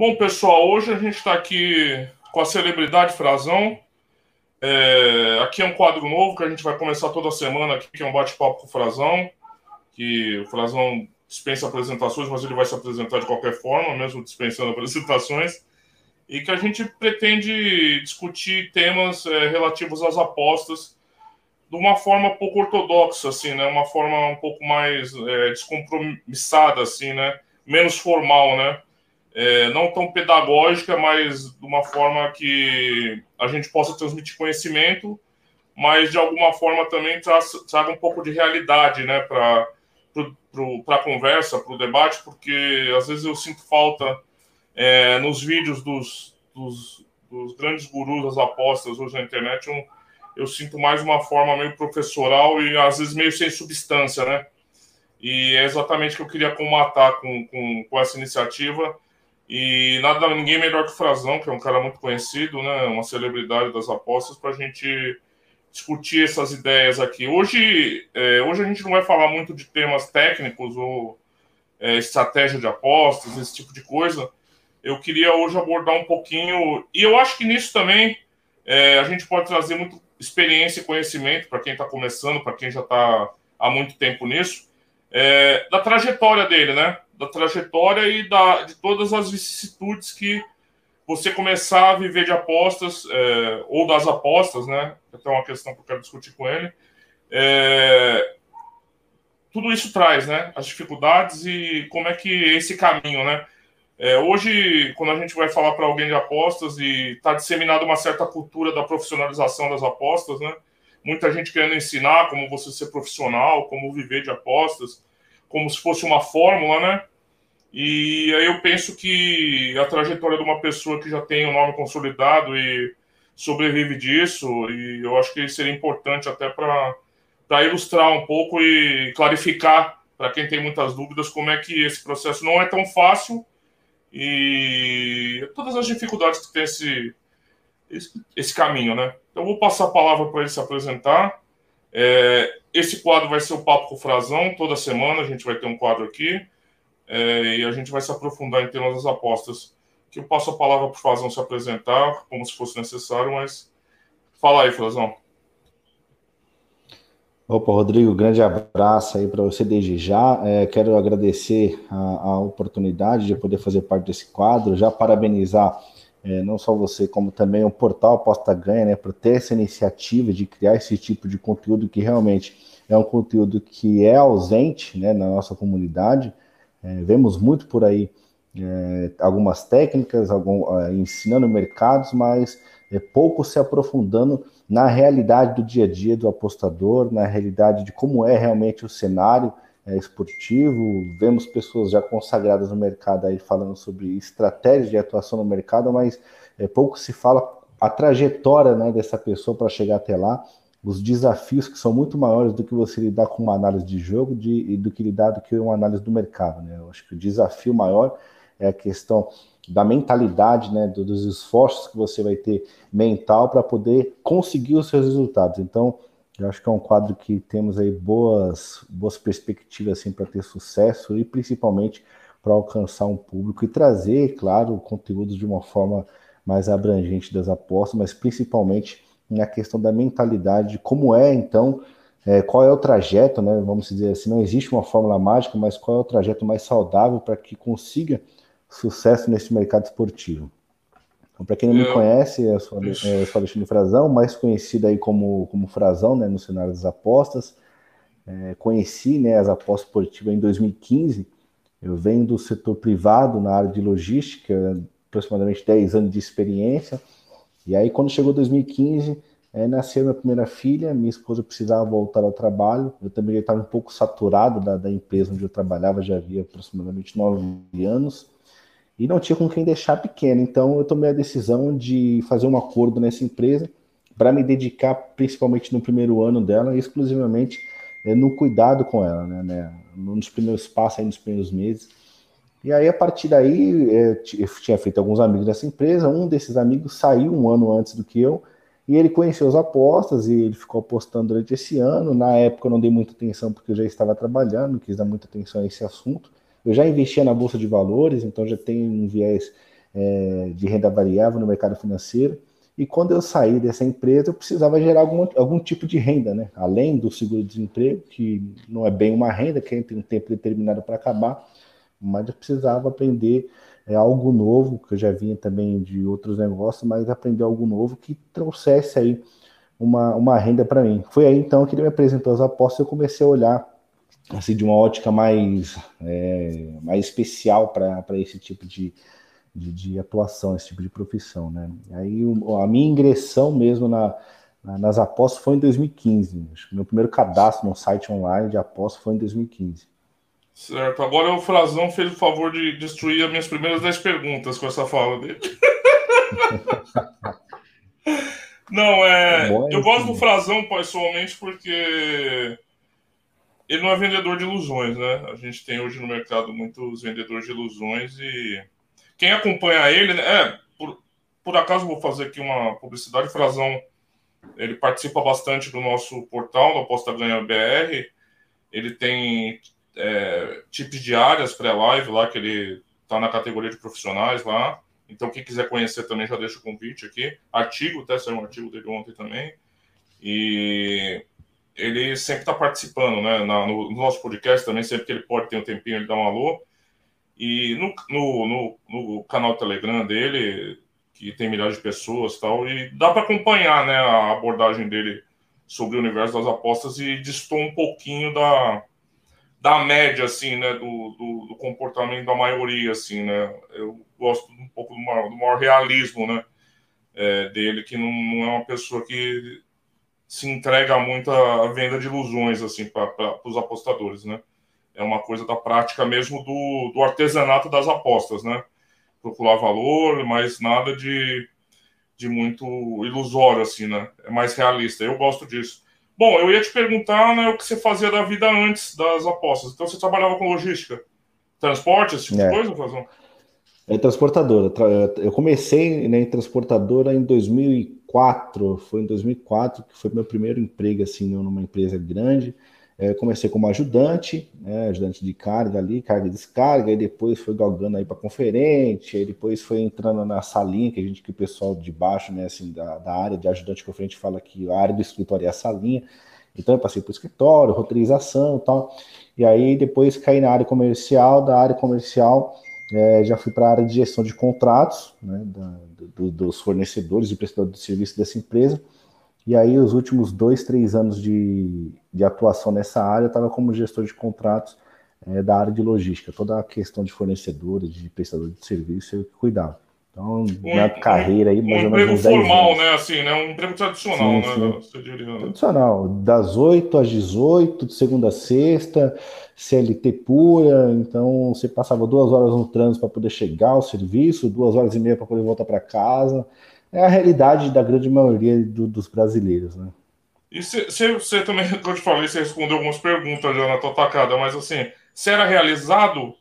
Bom, pessoal, hoje a gente está aqui com a celebridade Frazão. É, aqui é um quadro novo que a gente vai começar toda semana aqui, que é um bate-papo com o Frazão, que o Frazão dispensa apresentações, mas ele vai se apresentar de qualquer forma, mesmo dispensando apresentações, e que a gente pretende discutir temas é, relativos às apostas de uma forma pouco ortodoxa, assim, né? Uma forma um pouco mais é, descompromissada, assim, né? Menos formal, né? É, não tão pedagógica, mas de uma forma que a gente possa transmitir conhecimento, mas de alguma forma também traga um pouco de realidade, né? Para a conversa, para o debate, porque às vezes eu sinto falta é, nos vídeos dos, dos, dos grandes gurus das apostas hoje na internet um eu sinto mais uma forma meio professoral e às vezes meio sem substância, né? E é exatamente o que eu queria combater com, com, com essa iniciativa. E nada, ninguém melhor que o Frazão, que é um cara muito conhecido, né? Uma celebridade das apostas, para a gente discutir essas ideias aqui. Hoje, é, hoje a gente não vai falar muito de temas técnicos ou é, estratégia de apostas, esse tipo de coisa. Eu queria hoje abordar um pouquinho, e eu acho que nisso também é, a gente pode trazer muito experiência e conhecimento para quem está começando, para quem já está há muito tempo nisso, é, da trajetória dele, né? Da trajetória e da, de todas as vicissitudes que você começar a viver de apostas, é, ou das apostas, né? Até uma questão que eu quero discutir com ele. É, tudo isso traz, né? As dificuldades e como é que esse caminho, né? É, hoje, quando a gente vai falar para alguém de apostas e está disseminada uma certa cultura da profissionalização das apostas, né? Muita gente querendo ensinar como você ser profissional, como viver de apostas, como se fosse uma fórmula, né? E aí eu penso que a trajetória de uma pessoa que já tem o um nome consolidado e sobrevive disso, e eu acho que seria importante até para ilustrar um pouco e clarificar para quem tem muitas dúvidas como é que esse processo não é tão fácil e todas as dificuldades que tem esse, esse, esse caminho, né? Então, vou passar a palavra para ele se apresentar. É, esse quadro vai ser o Papo com o Frazão, toda semana a gente vai ter um quadro aqui é, e a gente vai se aprofundar em temas das apostas. Que eu passo a palavra para o Frazão se apresentar, como se fosse necessário, mas fala aí, Frazão. Opa, Rodrigo, grande abraço aí para você desde já. É, quero agradecer a, a, oportunidade de poder fazer parte desse quadro, já parabenizar é, não só você, como também o portal Aposta Ganha, né, por ter essa iniciativa de criar esse tipo de conteúdo que realmente é um conteúdo que é ausente né, na nossa comunidade. É, vemos muito por aí é, algumas técnicas, algum, é, ensinando mercados, mas é, pouco se aprofundando na realidade do dia a dia do apostador, na realidade de como é realmente o cenário é, esportivo. Vemos pessoas já consagradas no mercado aí falando sobre estratégias de atuação no mercado, mas é, pouco se fala a trajetória né, dessa pessoa para chegar até lá, os desafios que são muito maiores do que você lidar com uma análise de jogo de, e do que lidar do que uma análise do mercado. Né? Eu acho que o desafio maior é a questão da mentalidade, né, dos esforços que você vai ter mental para poder conseguir os seus resultados. Então, eu acho que é um quadro que temos aí boas, boas perspectivas assim, para ter sucesso e principalmente para alcançar um público e trazer, claro, conteúdos de uma forma mais abrangente das apostas, mas principalmente na questão da mentalidade, como é então, é, qual é o trajeto, né? Vamos dizer assim, não existe uma fórmula mágica, mas qual é o trajeto mais saudável para que consiga sucesso nesse mercado esportivo. Então, para quem não eu... me conhece, eu sou, eu sou Alexandre Frazão, mais conhecido aí como, como Frazão, né, no cenário das apostas. É, conheci né, as apostas esportivas em 2015. Eu venho do setor privado na área de logística, aproximadamente 10 anos de experiência. E aí, quando chegou 2015, é, nasceu minha primeira filha, minha esposa precisava voltar ao trabalho. Eu também estava um pouco saturado da, da empresa onde eu trabalhava, já havia aproximadamente nove anos e não tinha com quem deixar pequeno. Então eu tomei a decisão de fazer um acordo nessa empresa para me dedicar, principalmente no primeiro ano dela, exclusivamente é, no cuidado com ela, né, né, nos primeiros passos, aí, nos primeiros meses. E aí, a partir daí, é, eu tinha feito alguns amigos dessa empresa. Um desses amigos saiu um ano antes do que eu, e ele conheceu as apostas e ele ficou apostando durante esse ano. Na época, eu não dei muita atenção porque eu já estava trabalhando, não quis dar muita atenção a esse assunto. Eu já investia na bolsa de valores, então já tenho um viés é, de renda variável no mercado financeiro. E quando eu saí dessa empresa, eu precisava gerar algum, algum tipo de renda, né? Além do seguro-desemprego, que não é bem uma renda, que tem um tempo determinado para acabar, mas eu precisava aprender é, algo novo, que eu já vinha também de outros negócios, mas aprender algo novo que trouxesse aí uma, uma renda para mim. Foi aí então que ele me apresentou as apostas e eu comecei a olhar assim de uma ótica mais, é, mais especial para esse tipo de, de, de, atuação, esse tipo de profissão, né? Aí a minha ingressão mesmo na, na, nas apostas foi em 2015. Acho que meu primeiro cadastro no site online de apostas foi em 2015. Certo. Agora o Frazão fez o favor de destruir as minhas primeiras 10 perguntas com essa fala dele. não, é. é eu gosto do Frazão pessoalmente porque ele não é vendedor de ilusões, né? A gente tem hoje no mercado muitos vendedores de ilusões e quem acompanha ele, né, é, por, por acaso vou fazer aqui uma publicidade, Frazão, ele participa bastante do nosso portal, do Aposta Ganha BR, ele tem é, tipos de áreas pré-live lá, que ele está na categoria de profissionais lá, então quem quiser conhecer também já deixa o convite aqui, artigo, até saiu um artigo dele ontem também, e ele sempre está participando, né? Na, no, no, nosso podcast também, sempre que ele pode ter um tempinho, ele dá um alô. E no, no, no, no canal Telegram dele, que tem milhares de pessoas tal, e dá para acompanhar né, a abordagem dele sobre o universo das apostas e distou um pouquinho da, da média, assim, né, do, do, do, comportamento da maioria, assim, né, eu gosto um pouco do maior, do maior realismo, né, é, dele, que não, não, é uma pessoa que se entrega muito à venda de ilusões assim para os apostadores, né? É uma coisa da prática mesmo do, do artesanato das apostas, né? Procurar valor, mas nada de, de muito ilusório assim, né? É mais realista. Eu gosto disso. Bom, eu ia te perguntar né, o que você fazia da vida antes das apostas. Então você trabalhava com logística, transporte, esse tipo é. de coisa, Fazão? É transportadora. Eu comecei né, em transportadora em 2004. Foi em 2004 que foi meu primeiro emprego assim numa empresa grande. É, comecei como ajudante, né, ajudante de carga ali, carga e descarga, e depois foi galgando aí para conferente, aí depois foi entrando na salinha, que a gente, que o pessoal de baixo, né, assim, da, da área de ajudante conferente fala que a área do escritório é a salinha. Então eu passei para o escritório, roteirização e tal. E aí depois caí na área comercial, da área comercial é, já fui para a área de gestão de contratos, né, da, do, dos fornecedores e prestadores de serviço dessa empresa. E aí, os últimos dois, três anos de, de atuação nessa área, eu estava como gestor de contratos é, da área de logística. Toda a questão de fornecedores, de prestadores de serviço, eu cuidava. Então, um, na carreira aí, mais um ou menos. Um emprego formal, né? Assim, né? Um emprego tradicional, sim, né? Sim. Tradicional, das 8 às 18, de segunda a sexta, CLT pura. Então, você passava duas horas no trânsito para poder chegar ao serviço, duas horas e meia para poder voltar para casa. É a realidade da grande maioria do, dos brasileiros, né? E você também, como eu te falei, você respondeu algumas perguntas já na tua tacada, mas assim, você era realizado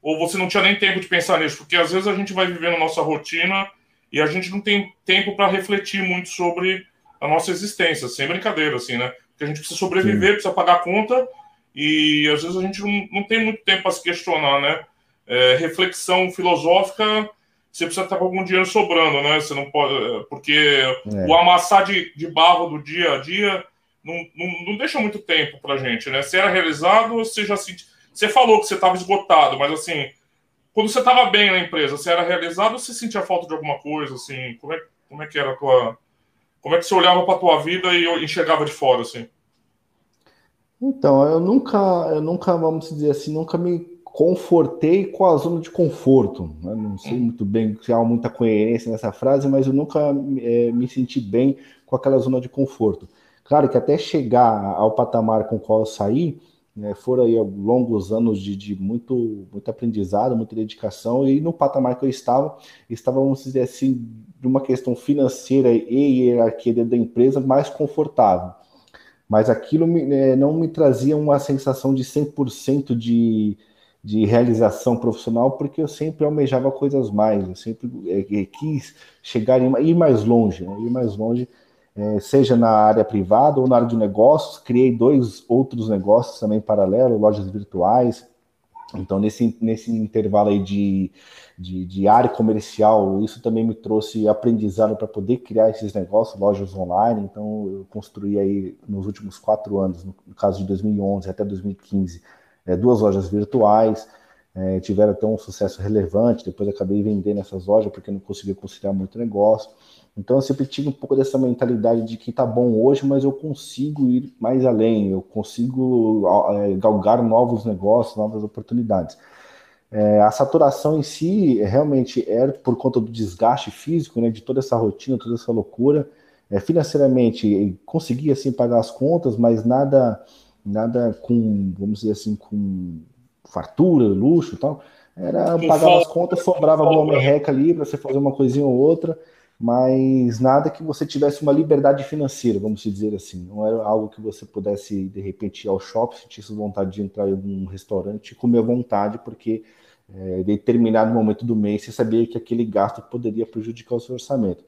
ou você não tinha nem tempo de pensar nisso? Porque às vezes a gente vai vivendo nossa rotina e a gente não tem tempo para refletir muito sobre a nossa existência, sem brincadeira, assim, né? Porque a gente precisa sobreviver, Sim. precisa pagar a conta e às vezes a gente não, não tem muito tempo para se questionar, né? É, reflexão filosófica, você precisa estar com algum dinheiro sobrando, né? Você não pode. É, porque é. o amassar de, de barro do dia a dia não, não, não deixa muito tempo para gente, né? Se era realizado, você já se você falou que você estava esgotado, mas assim, quando você estava bem na empresa, você era realizado ou você sentia falta de alguma coisa? Assim, como é, como é que era a tua. Como é que você olhava para a tua vida e enxergava de fora, assim? Então, eu nunca, eu nunca, vamos dizer assim, nunca me confortei com a zona de conforto. Né? Não sei muito bem se há muita coerência nessa frase, mas eu nunca é, me senti bem com aquela zona de conforto. Claro que até chegar ao patamar com o qual eu saí, né, foram aí longos anos de, de, muito, muito aprendizado, muita dedicação, e no patamar que eu estava, estava, vamos dizer assim, de uma questão financeira e hierarquia dentro da empresa mais confortável. Mas aquilo me, né, não me trazia uma sensação de 100% de, de realização profissional, porque eu sempre almejava coisas mais, eu sempre é, quis chegar e ir mais longe, né, ir mais longe é, seja na área privada ou na área de negócios. Criei dois outros negócios também paralelos, lojas virtuais, Então, nesse, nesse intervalo aí de, de, de área comercial, isso também me trouxe aprendizado para poder criar esses negócios, lojas online. Então, eu construí aí nos últimos quatro anos, no, caso de 2011 até 2015, é, duas lojas virtuais. É, tiveram até um sucesso relevante. Depois acabei vendendo essas lojas porque não conseguia conciliar muito negócio. Então eu sempre tive um pouco dessa mentalidade de que tá bom hoje, mas eu consigo ir mais além, eu consigo é, galgar novos negócios, novas oportunidades. É, a saturação em si realmente é por conta do desgaste físico, né, de toda essa rotina, toda essa loucura. É, financeiramente conseguia assim pagar as contas, mas nada, nada com, vamos dizer assim, com fartura, luxo e tal. Era pagar as contas, sobrava alguma merreca ali para você fazer uma coisinha ou outra mas nada que você tivesse uma liberdade financeira, vamos dizer assim. Não era algo que você pudesse, de repente, ir ao shopping, sentisse vontade de entrar em algum restaurante e comer à vontade, porque é, em determinado momento do mês você sabia que aquele gasto poderia prejudicar o seu orçamento.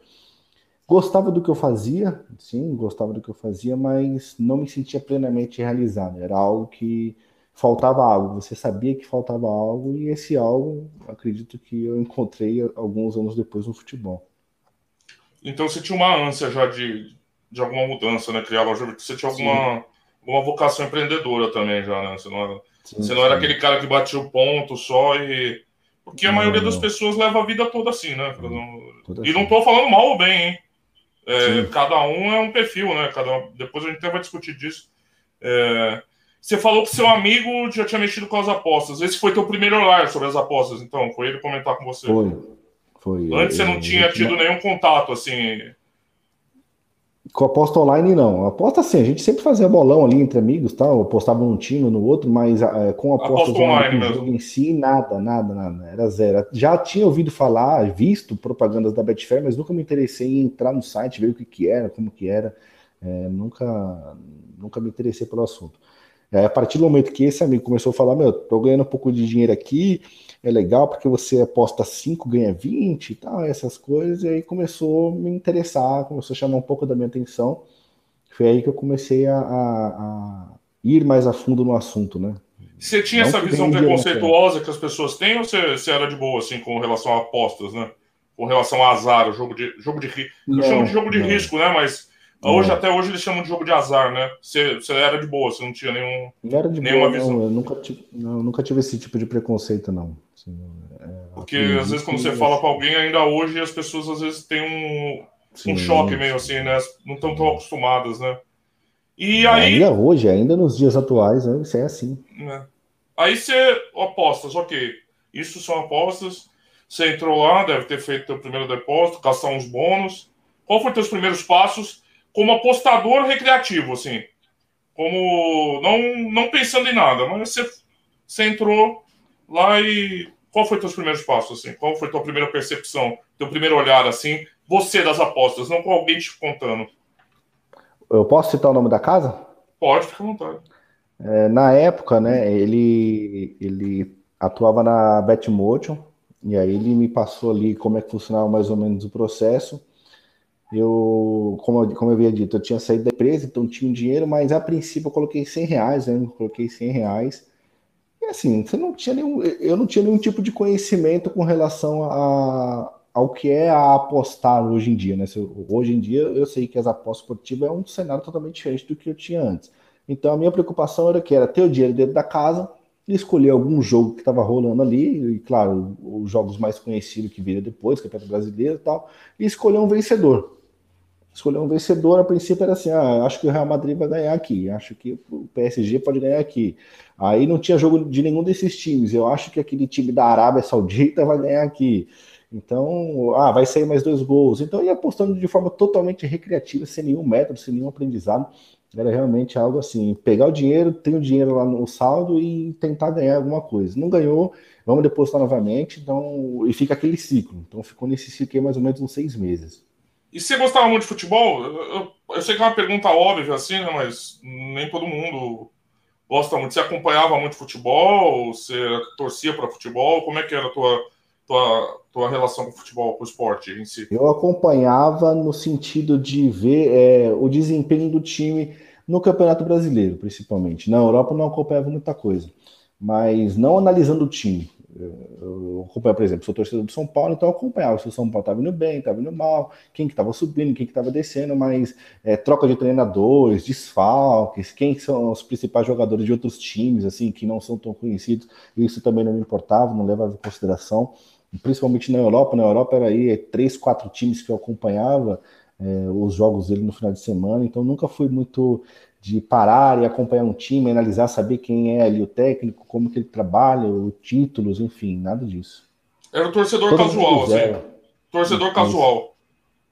Gostava do que eu fazia, sim, gostava do que eu fazia, mas não me sentia plenamente realizado. Era algo que faltava algo. Você sabia que faltava algo e esse algo, acredito que eu encontrei alguns anos depois no futebol. Então você tinha uma ânsia já de, de alguma mudança, né? Criar loja Você tinha alguma, alguma vocação empreendedora também já, né? Você não era, sim, você não era aquele cara que batia o ponto só e. Porque a não, maioria das pessoas leva a vida toda assim, né? Toda e assim. não estou falando mal ou bem, hein? É, cada um é um perfil, né? Cada, depois a gente até vai discutir disso. É, você falou que seu amigo já tinha mexido com as apostas. Esse foi teu primeiro olhar sobre as apostas, então? Foi ele comentar com você? Foi. Foi, Antes você não tinha tido nenhum contato, assim. Com aposta online, não. Aposta assim, a gente sempre fazia bolão ali entre amigos, tal, apostava num time no outro, mas é, com aposta online, jogo em si, nada, nada, nada. Era zero. Já tinha ouvido falar, visto propagandas da Betfair, mas nunca me interessei em entrar no site, ver o que, que era, como que era. É, nunca, nunca me interessei pelo assunto. É, a partir do momento que esse amigo começou a falar, meu, tô ganhando um pouco de dinheiro aqui, é legal porque você aposta 5, ganha 20 e tal, essas coisas, e aí começou a me interessar, começou a chamar um pouco da minha atenção. Foi aí que eu comecei a, a, a ir mais a fundo no assunto, né? Você tinha Não essa visão preconceituosa que as pessoas têm ou você, você, era de boa, assim, com relação a apostas, né? Com relação a azar, o jogo de, jogo de risco. Eu chamo de jogo de não. risco, né? Mas Hoje, até hoje, eles chamam de jogo de azar, né? Você, você era de boa, você não tinha nenhum, não era de nenhuma boa, visão. Não, eu nunca tive, não, nunca tive esse tipo de preconceito, não. Assim, é, Porque às vezes quando você fala para alguém, ainda hoje as pessoas às vezes têm um, Sim, um choque meio assim, né? Não estão tão acostumadas, né? E aí. Ainda hoje, ainda nos dias atuais, né? Isso é assim. Né? Aí você apostas, ok. Isso são apostas. Você entrou lá, deve ter feito o primeiro depósito, caçar uns bônus. Qual foram os teus primeiros passos? Como apostador recreativo, assim. Como não, não pensando em nada, mas você, você entrou lá e qual foi teus primeiros passos assim? Qual foi tua primeira percepção, teu primeiro olhar assim, você das apostas, não com alguém te contando? Eu posso citar o nome da casa? Pode, fica à vontade. É, na época, né, ele ele atuava na Betmotion e aí ele me passou ali como é que funcionava mais ou menos o processo eu, como, eu, como eu havia dito, eu tinha saído da empresa, então tinha um dinheiro, mas a princípio eu coloquei 100 reais, né? Eu coloquei 100 reais. E assim, você não tinha nenhum, eu não tinha nenhum tipo de conhecimento com relação a, ao que é a apostar hoje em dia, né? Hoje em dia eu sei que as apostas esportivas é um cenário totalmente diferente do que eu tinha antes. Então a minha preocupação era que era ter o dinheiro dentro da casa e escolher algum jogo que estava rolando ali, e claro, os jogos mais conhecidos que viram depois, Campeonato Brasileiro e tal, e escolher um vencedor escolher um vencedor, a princípio era assim, ah, acho que o Real Madrid vai ganhar aqui, acho que o PSG pode ganhar aqui. Aí não tinha jogo de nenhum desses times, eu acho que aquele time da Arábia Saudita vai ganhar aqui. Então, ah, vai sair mais dois gols. Então, ia apostando de forma totalmente recreativa, sem nenhum método, sem nenhum aprendizado. Era realmente algo assim: pegar o dinheiro, ter o dinheiro lá no saldo e tentar ganhar alguma coisa. Não ganhou, vamos depositar novamente. Então, e fica aquele ciclo. Então, ficou nesse ciclo aí mais ou menos uns seis meses. E você gostava muito de futebol? Eu, eu, sei que é uma pergunta óbvia, assim, né? Mas nem todo mundo gosta muito. Você acompanhava muito futebol? Você torcia para futebol? Como é que era a tua, tua, tua relação com o futebol, com o esporte em si? Eu acompanhava no sentido de ver é, o desempenho do time no Campeonato Brasileiro, principalmente. Na Europa não acompanhava muita coisa. mas não analisando o time. Acompanho, por exemplo, sou torcedor do São Paulo, então eu acompanhava. Se o São Paulo estava indo bem, estava indo mal, quem que estava subindo, quem que estava descendo, mas é, troca de treinadores, desfalques, quem são os principais jogadores de outros times, assim, que não são tão conhecidos, isso também não me importava, não levava em consideração, principalmente na Europa, na Europa era aí é, três, quatro times que eu acompanhava, é, os jogos dele no final de semana, então nunca fui muito de parar e acompanhar um time, analisar, saber quem é ali o técnico, como que ele trabalha, os títulos, enfim, nada disso. Era o torcedor Todo casual, assim. Torcedor casual.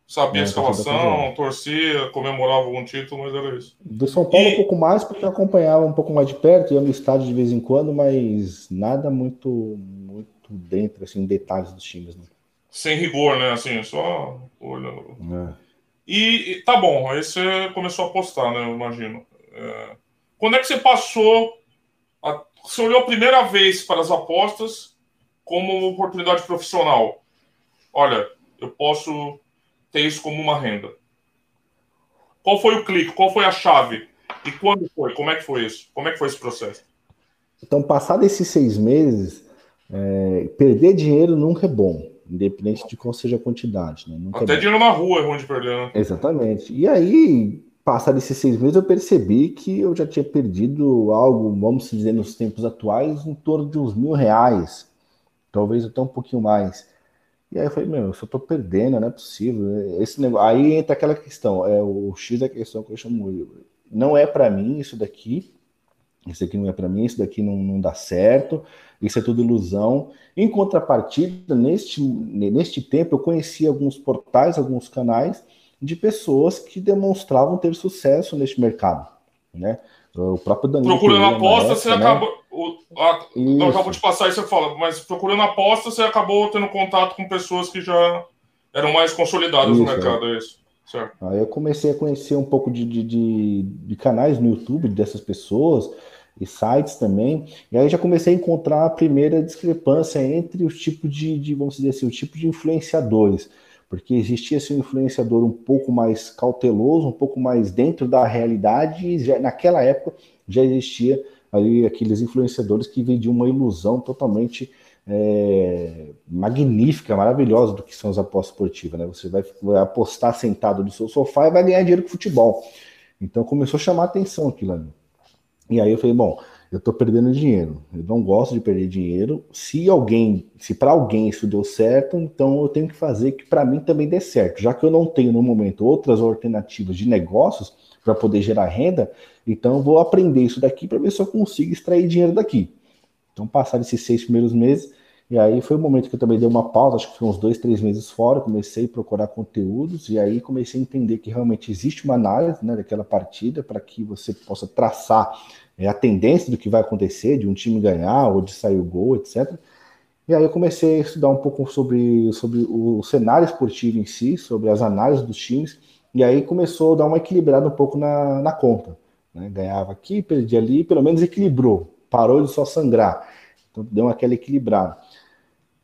Sabia é, a escalação, torcia, comemorava algum título, mas era isso. Do São Paulo e... um pouco mais, porque eu acompanhava um pouco mais de perto, ia no estádio de vez em quando, mas nada muito muito dentro, assim, detalhes dos times. Né? Sem rigor, né? Assim, só olhando. É. E tá bom, aí você começou a postar, né? Eu imagino. É... Quando é que você passou? A... Você olhou a primeira vez para as apostas como oportunidade profissional? Olha, eu posso ter isso como uma renda. Qual foi o clique? Qual foi a chave? E quando foi? Como é que foi isso? Como é que foi esse processo? Então, passado esses seis meses, é... perder dinheiro nunca é bom independente de qual seja a quantidade. Né? Nunca Até é dinheiro na rua é ruim de perder, né? Exatamente. E aí, passado esses seis meses, eu percebi que eu já tinha perdido algo, vamos dizer, nos tempos atuais, em torno de uns mil reais, talvez até um pouquinho mais. E aí eu falei, meu, eu só tô perdendo, não é possível. Esse negócio... Aí entra aquela questão, é o X da questão que eu chamo. Não é para mim isso daqui, isso aqui não é para mim, isso daqui não, não dá certo, isso é tudo ilusão. Em contrapartida, neste, neste tempo, eu conheci alguns portais, alguns canais de pessoas que demonstravam ter sucesso neste mercado, né? O próprio Danilo. Procurando aposta, você né? acabou. O, a, não, vou te passar isso, você fala, mas procurando aposta, você acabou tendo contato com pessoas que já eram mais consolidadas isso, no mercado, é, é isso. Certo. Aí eu comecei a conhecer um pouco de, de, de, de canais no YouTube dessas pessoas e sites também. E aí já comecei a encontrar a primeira discrepância entre os tipos de, de vamos dizer assim, o tipo de influenciadores. Porque existia esse influenciador um pouco mais cauteloso, um pouco mais dentro da realidade, e já, naquela época já existia ali aqueles influenciadores que vendiam uma ilusão totalmente é, magnífica, maravilhosa do que são as apostas esportivas. Né? Você vai, vai apostar sentado no seu sofá e vai ganhar dinheiro com futebol. Então começou a chamar atenção aquilo ali. E aí eu falei, bom, eu estou perdendo dinheiro. Eu não gosto de perder dinheiro. Se alguém, se para alguém isso deu certo, então eu tenho que fazer que para mim também dê certo. Já que eu não tenho no momento outras alternativas de negócios para poder gerar renda, então eu vou aprender isso daqui para ver se eu consigo extrair dinheiro daqui. Então, passaram esses seis primeiros meses, e aí foi o momento que eu também dei uma pausa, acho que foi uns dois, três meses fora, comecei a procurar conteúdos, e aí comecei a entender que realmente existe uma análise né, daquela partida para que você possa traçar é, a tendência do que vai acontecer, de um time ganhar ou de sair o gol, etc. E aí eu comecei a estudar um pouco sobre, sobre o cenário esportivo em si, sobre as análises dos times, e aí começou a dar uma equilibrada um pouco na, na conta. Né? Ganhava aqui, perdia ali, pelo menos equilibrou, parou de só sangrar. Então deu aquela equilibrada.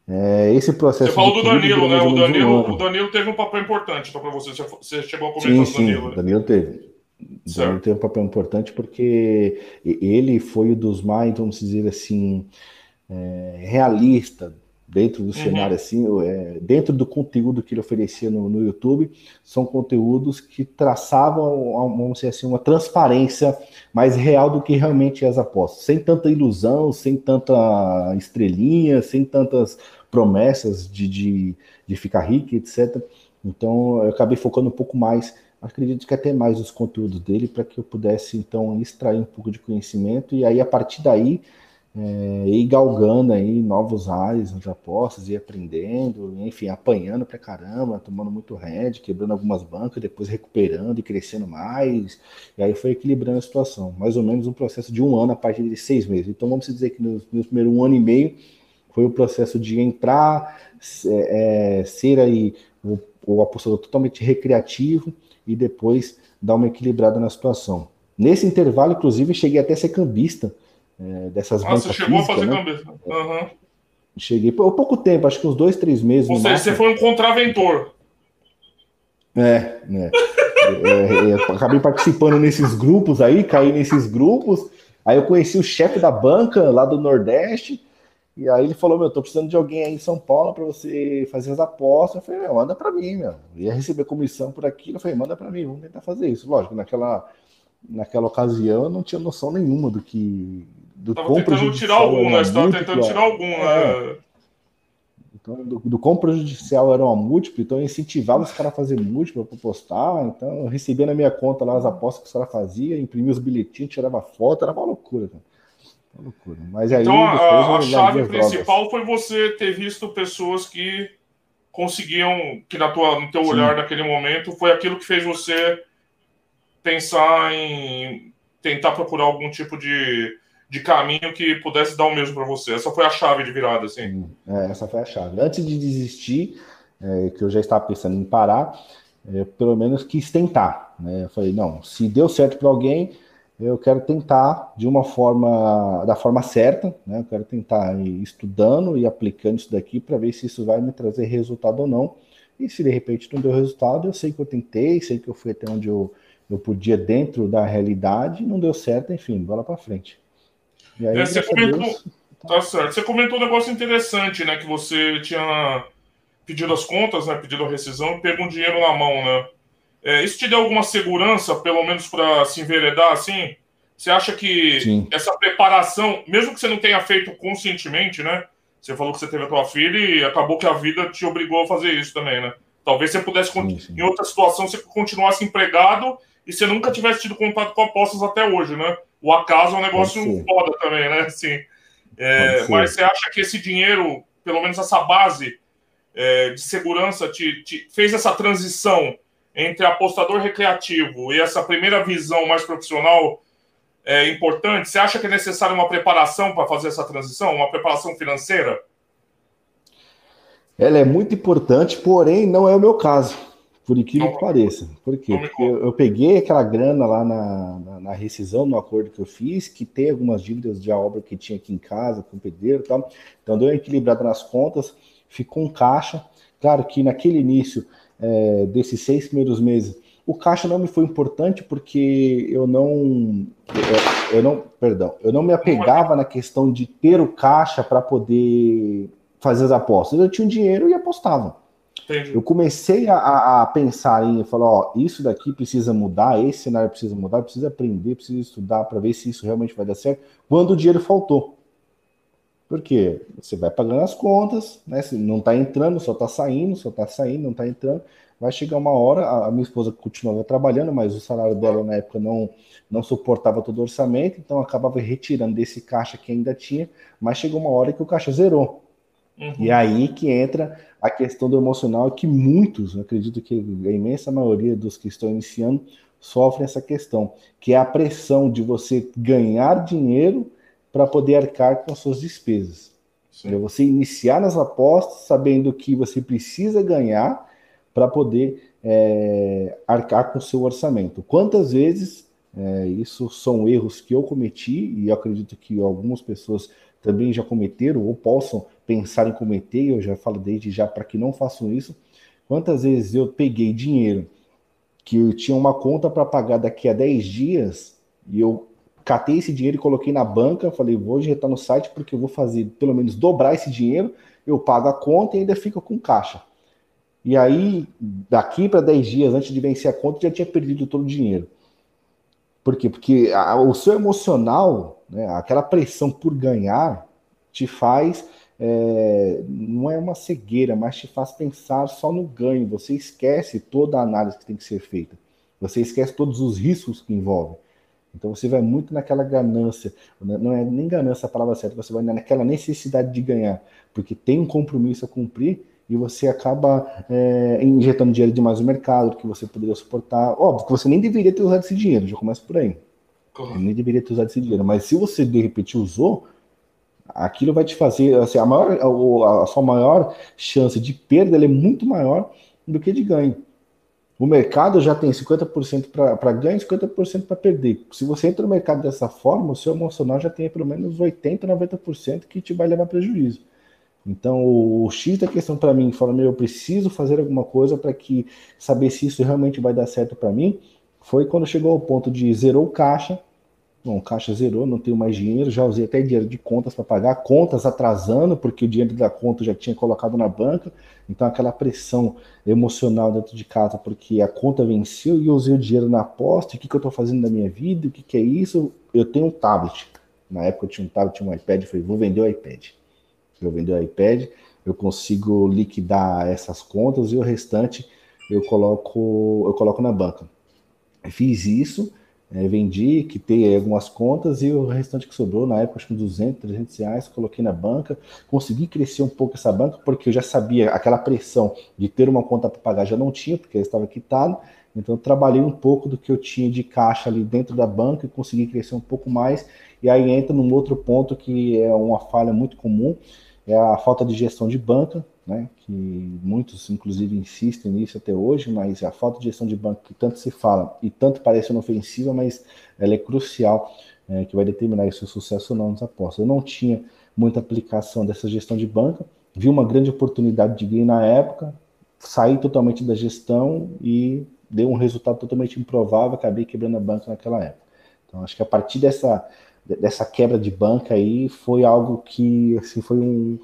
É, esse processo. Você falou do Danilo, né? O Danilo, o Danilo teve um papel importante então, para você. Você chegou a comentar sim, sim, Danilo. Né? Danilo teve. Certo. Danilo teve um papel importante porque ele foi um dos mais, vamos dizer assim, é, realista dentro do uhum. cenário assim, é, dentro do conteúdo que ele oferecia no, no YouTube, são conteúdos que traçavam, vamos dizer assim, uma transparência mais real do que realmente as apostas, sem tanta ilusão, sem tanta estrelinha, sem tantas promessas de, de, de ficar rico, etc. Então eu acabei focando um pouco mais acredito que até mais os conteúdos dele para que eu pudesse então extrair um pouco de conhecimento e aí a partir daí é, ir galgando aí novos ares nas apostas, ir aprendendo, enfim, apanhando pra caramba, tomando muito head, quebrando algumas bancas, depois recuperando e crescendo mais, e aí foi equilibrando a situação. Mais ou menos um processo de um ano a partir de seis meses. Então vamos dizer que no, no primeiro um ano e meio foi o processo de entrar, é, é, ser aí o, o apostador totalmente recreativo e depois dar uma equilibrada na situação. Nesse intervalo, inclusive, cheguei até a ser cambista, é, dessas ah, você chegou física, a fazer né? câmbio. Uhum. Cheguei por pouco tempo, acho que uns dois, três meses. Ou seja, você foi um contraventor. É, né? é, é, acabei participando nesses grupos aí, caí nesses grupos, Aí eu conheci o chefe da banca lá do Nordeste, e aí ele falou: Meu, tô precisando de alguém aí em São Paulo para você fazer as apostas. Eu falei: Meu, manda para mim, meu. Eu ia receber comissão por aqui. Eu falei: Manda para mim, vamos tentar fazer isso. Lógico, naquela, naquela ocasião eu não tinha noção nenhuma do que. Do tava tentando tirar algum, né? Você tava tentando tirar algum, né? É. Então, do, do quão prejudicial era uma múltipla, então eu incentivava os caras a fazer múltipla para postar. Então eu recebia na minha conta lá as apostas que os caras faziam, imprimia os bilhetinhos, tirava foto, era uma loucura, cara. Uma loucura. Mas aí, então a, a chave principal foi você ter visto pessoas que conseguiam, que na tua, no teu Sim. olhar naquele momento, foi aquilo que fez você pensar em tentar procurar algum tipo de de caminho que pudesse dar o mesmo para você. Essa foi a chave de virada, assim. É, essa foi a chave. Antes de desistir, é, que eu já estava pensando em parar, é, pelo menos quis tentar. Né? Eu falei, não, se deu certo para alguém, eu quero tentar de uma forma, da forma certa, né? Eu quero tentar estudando e aplicando isso daqui para ver se isso vai me trazer resultado ou não. E se de repente não deu resultado, eu sei que eu tentei, sei que eu fui até onde eu, eu podia dentro da realidade, não deu certo, enfim, bola para frente. É, você comentou. Tá certo. Você comentou um negócio interessante, né? Que você tinha pedido as contas, né? Pedido a rescisão e pegou um dinheiro na mão, né? É, isso te deu alguma segurança, pelo menos para se enveredar assim? Você acha que Sim. essa preparação, mesmo que você não tenha feito conscientemente, né? Você falou que você teve a tua filha e acabou que a vida te obrigou a fazer isso também, né? Talvez você pudesse, sim, sim. em outra situação, você continuasse empregado e você nunca tivesse tido contato com apostas até hoje, né? O acaso é um negócio foda também, né? Assim, é, mas você acha que esse dinheiro, pelo menos essa base é, de segurança, te, te, fez essa transição entre apostador recreativo e essa primeira visão mais profissional é importante? Você acha que é necessária uma preparação para fazer essa transição, uma preparação financeira? Ela é muito importante, porém não é o meu caso. Por incrível que pareça. Por quê? Porque eu, eu peguei aquela grana lá na, na, na, rescisão, no acordo que eu fiz, que tem algumas dívidas de obra que tinha aqui em casa, com o pedreiro e tal. Então deu uma equilibrada nas contas, ficou um caixa. Claro que naquele início é, desses seis primeiros meses, o caixa não me foi importante porque eu não, eu, eu não, perdão, eu não me apegava na questão de ter o caixa para poder fazer as apostas. Eu tinha um dinheiro e apostava. Entendi. Eu comecei a, a, pensar em falar, ó, isso daqui precisa mudar, esse cenário precisa mudar, precisa aprender, precisa estudar para ver se isso realmente vai dar certo, quando o dinheiro faltou. Porque você vai pagando as contas, né? Se não está entrando, só está saindo, só está saindo, não está entrando. Vai chegar uma hora, a minha esposa continuava trabalhando, mas o salário dela na época não, não suportava todo o orçamento, então acabava retirando desse caixa que ainda tinha, mas chegou uma hora que o caixa zerou. Uhum. E aí que entra a questão do emocional, que muitos, acredito que a imensa maioria dos que estão iniciando sofrem essa questão, que é a pressão de você ganhar dinheiro para poder arcar com as suas despesas. É você iniciar nas apostas sabendo que você precisa ganhar para poder é, arcar com o seu orçamento. Quantas vezes é, isso são erros que eu cometi e eu acredito que algumas pessoas também já cometeram ou possam pensar em cometer, eu já falo desde já para que não façam isso. Quantas vezes eu peguei dinheiro que eu tinha uma conta para pagar daqui a 10 dias e eu catei esse dinheiro e coloquei na banca, falei, vou digitar no site porque eu vou fazer pelo menos dobrar esse dinheiro, eu pago a conta e ainda fico com caixa. E aí, daqui para 10 dias antes de vencer a conta, já tinha perdido todo o dinheiro. Por quê? Porque a, o seu emocional, né, aquela pressão por ganhar, te faz. É, não é uma cegueira, mas te faz pensar só no ganho. Você esquece toda a análise que tem que ser feita. Você esquece todos os riscos que envolve. Então você vai muito naquela ganância, né, não é nem ganância a palavra certa, você vai naquela necessidade de ganhar, porque tem um compromisso a cumprir e você acaba é, injetando dinheiro demais no mercado que você poderia suportar. Óbvio que você nem deveria ter usado esse dinheiro, já começa por aí. Nem deveria ter usado esse dinheiro, mas se você de repente usou, aquilo vai te fazer, assim, a, maior, a sua maior chance de perda é muito maior do que de ganho. O mercado já tem 50% para ganho e 50% para perder. Se você entra no mercado dessa forma, o seu emocional já tem pelo menos 80%, 90% que te vai levar prejuízo. Então, o X da questão para mim, falando, eu preciso fazer alguma coisa para que saber se isso realmente vai dar certo para mim, foi quando chegou ao ponto de zerou o caixa, Bom, caixa zerou, não tenho mais dinheiro, já usei até dinheiro de contas para pagar, contas atrasando, porque o dinheiro da conta já tinha colocado na banca, então aquela pressão emocional dentro de casa, porque a conta venceu e eu usei o dinheiro na aposta, o que, que eu estou fazendo na minha vida, o que, que é isso? Eu tenho um tablet, na época eu tinha um tablet, um iPad, falei, vou vender o iPad. Eu vender o iPad, eu consigo liquidar essas contas e o restante eu coloco, eu coloco na banca. Fiz isso, é, vendi, quitei algumas contas e o restante que sobrou, na época, acho que 200, 300 reais, coloquei na banca, consegui crescer um pouco essa banca, porque eu já sabia, aquela pressão de ter uma conta para pagar já não tinha, porque estava quitado, então eu trabalhei um pouco do que eu tinha de caixa ali dentro da banca e consegui crescer um pouco mais, e aí entra num outro ponto que é uma falha muito comum, é a falta de gestão de banca, né, que muitos inclusive insistem nisso até hoje, mas a falta de gestão de banco que tanto se fala e tanto parece inofensiva, mas ela é crucial, é, que vai determinar se o sucesso ou não nas apostas. Eu não tinha muita aplicação dessa gestão de banca, vi uma grande oportunidade de ganho na época, saí totalmente da gestão e deu um resultado totalmente improvável, acabei quebrando a banca naquela época. Então acho que a partir dessa dessa quebra de banca aí foi algo que assim foi um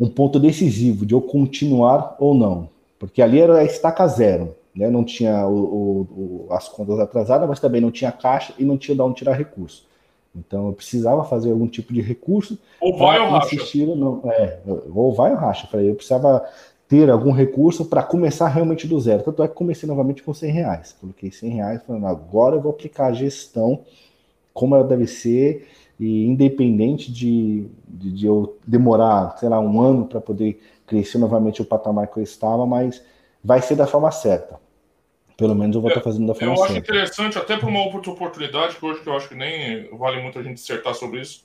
um ponto decisivo de eu continuar ou não, porque ali era a estaca zero, né? Não tinha o, o, o, as contas atrasadas, mas também não tinha caixa e não tinha de onde tirar recurso. Então eu precisava fazer algum tipo de recurso. Ou vai ou racha. Não, é, ou vai ou racha. Eu precisava ter algum recurso para começar realmente do zero. Tanto é que comecei novamente com 100 reais. Coloquei 100 reais, falando, agora eu vou aplicar a gestão como ela deve ser e independente de, de, de, eu demorar, sei lá, um ano para poder crescer novamente o patamar que eu estava, mas vai ser da forma certa. Pelo menos eu vou estar fazendo da forma certa. Eu acho interessante, até para uma outra oportunidade, que hoje que eu acho que nem vale muito a gente dissertar sobre isso,